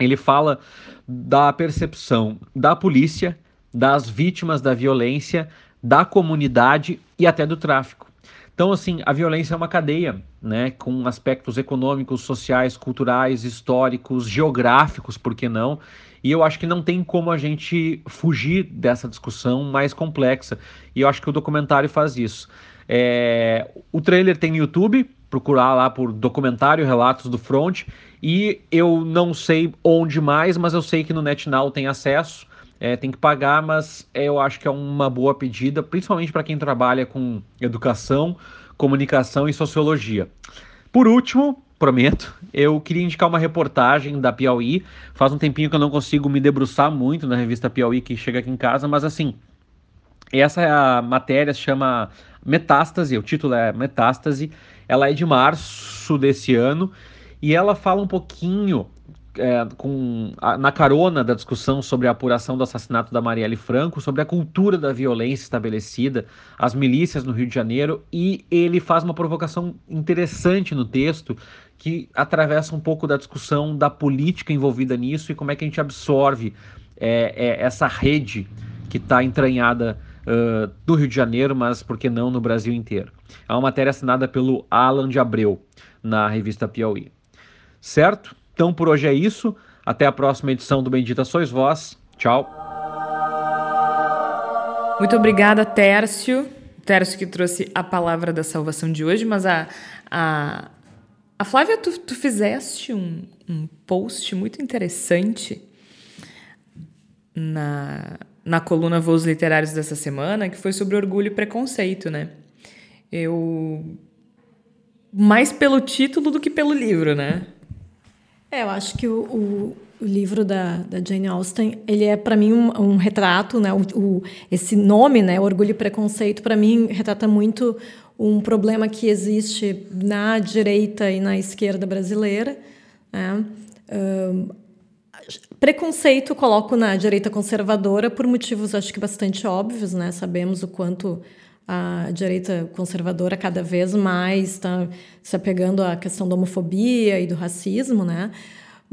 Speaker 16: ele fala da percepção da polícia, das vítimas da violência, da comunidade e até do tráfico. Então, assim, a violência é uma cadeia, né, com aspectos econômicos, sociais, culturais, históricos, geográficos, por que não? E eu acho que não tem como a gente fugir dessa discussão mais complexa. E eu acho que o documentário faz isso. É... O trailer tem no YouTube, procurar lá por documentário Relatos do Front. E eu não sei onde mais, mas eu sei que no NetNow tem acesso. É, tem que pagar, mas eu acho que é uma boa pedida, principalmente para quem trabalha com educação, comunicação e sociologia. Por último, prometo, eu queria indicar uma reportagem da Piauí. Faz um tempinho que eu não consigo me debruçar muito na revista Piauí que chega aqui em casa, mas assim, essa matéria se chama Metástase, o título é Metástase. Ela é de março desse ano e ela fala um pouquinho é, com, a, na carona da discussão sobre a apuração do assassinato da Marielle Franco, sobre a cultura da violência estabelecida, as milícias no Rio de Janeiro, e ele faz uma provocação interessante no texto que atravessa um pouco da discussão da política envolvida nisso e como é que a gente absorve é, é, essa rede que está entranhada uh, no Rio de Janeiro, mas por que não no Brasil inteiro. É uma matéria assinada pelo Alan de Abreu na revista Piauí. Certo? Então por hoje é isso. Até a próxima edição do Bendita Sois Vós. Tchau.
Speaker 2: Muito obrigada, Tércio. Tércio que trouxe a palavra da salvação de hoje, mas a, a, a Flávia, tu, tu fizeste um, um post muito interessante na, na coluna Voos Literários dessa semana, que foi sobre orgulho e preconceito, né? Eu. Mais pelo título do que pelo livro, né?
Speaker 6: É, eu acho que o, o, livro da, da, Jane Austen, ele é para mim um, um, retrato, né? O, esse nome, né, Orgulho e Preconceito, para mim retrata muito um problema que existe na direita e na esquerda brasileira. Né? Um, preconceito coloco na direita conservadora por motivos acho que bastante óbvios, né? Sabemos o quanto a direita conservadora cada vez mais está se apegando à questão da homofobia e do racismo, né?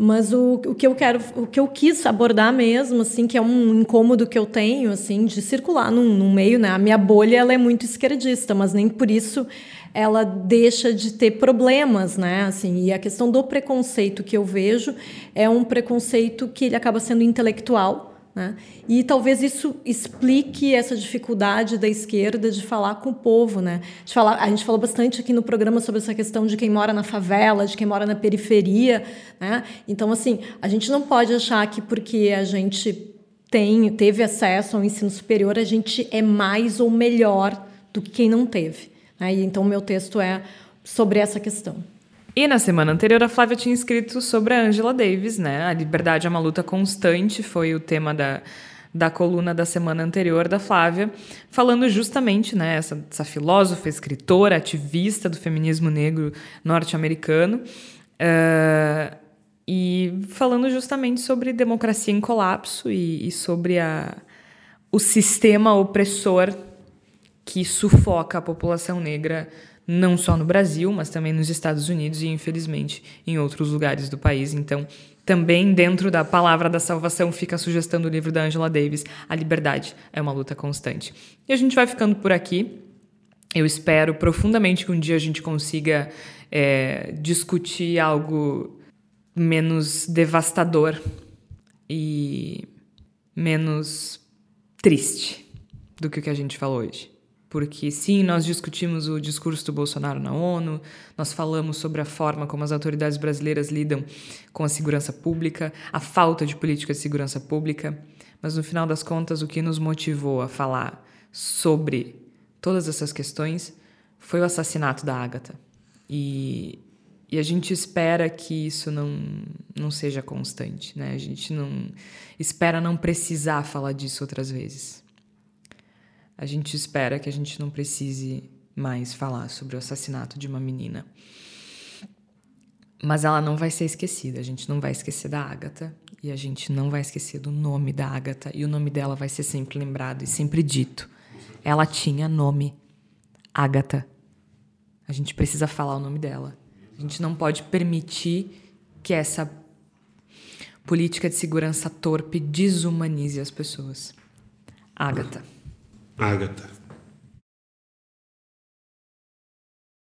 Speaker 6: Mas o, o que eu quero, o que eu quis abordar mesmo, assim, que é um incômodo que eu tenho, assim, de circular num, num meio, né? A minha bolha ela é muito esquerdista, mas nem por isso ela deixa de ter problemas, né? Assim, e a questão do preconceito que eu vejo é um preconceito que ele acaba sendo intelectual, né? E talvez isso explique essa dificuldade da esquerda de falar com o povo. Né? De falar, a gente falou bastante aqui no programa sobre essa questão de quem mora na favela, de quem mora na periferia. Né? Então, assim, a gente não pode achar que porque a gente tem, teve acesso ao ensino superior, a gente é mais ou melhor do que quem não teve. Né? E, então, o meu texto é sobre essa questão.
Speaker 2: E na semana anterior, a Flávia tinha escrito sobre a Angela Davis, né? A liberdade é uma luta constante, foi o tema da, da coluna da semana anterior da Flávia, falando justamente, né, essa, essa filósofa, escritora, ativista do feminismo negro norte-americano, uh, e falando justamente sobre democracia em colapso e, e sobre a, o sistema opressor que sufoca a população negra não só no Brasil, mas também nos Estados Unidos e, infelizmente, em outros lugares do país. Então, também dentro da palavra da salvação fica a sugestão do livro da Angela Davis: A liberdade é uma luta constante. E a gente vai ficando por aqui. Eu espero profundamente que um dia a gente consiga é, discutir algo menos devastador e menos triste do que o que a gente falou hoje porque sim, nós discutimos o discurso do Bolsonaro na ONU, nós falamos sobre a forma como as autoridades brasileiras lidam com a segurança pública, a falta de política de segurança pública, mas no final das contas, o que nos motivou a falar sobre todas essas questões foi o assassinato da Agatha. E e a gente espera que isso não, não seja constante, né? A gente não espera não precisar falar disso outras vezes. A gente espera que a gente não precise mais falar sobre o assassinato de uma menina. Mas ela não vai ser esquecida. A gente não vai esquecer da Agatha e a gente não vai esquecer do nome da Agatha e o nome dela vai ser sempre lembrado e sempre dito. Ela tinha nome, Agatha. A gente precisa falar o nome dela. A gente não pode permitir que essa política de segurança torpe desumanize as pessoas. Agatha.
Speaker 10: Agatha.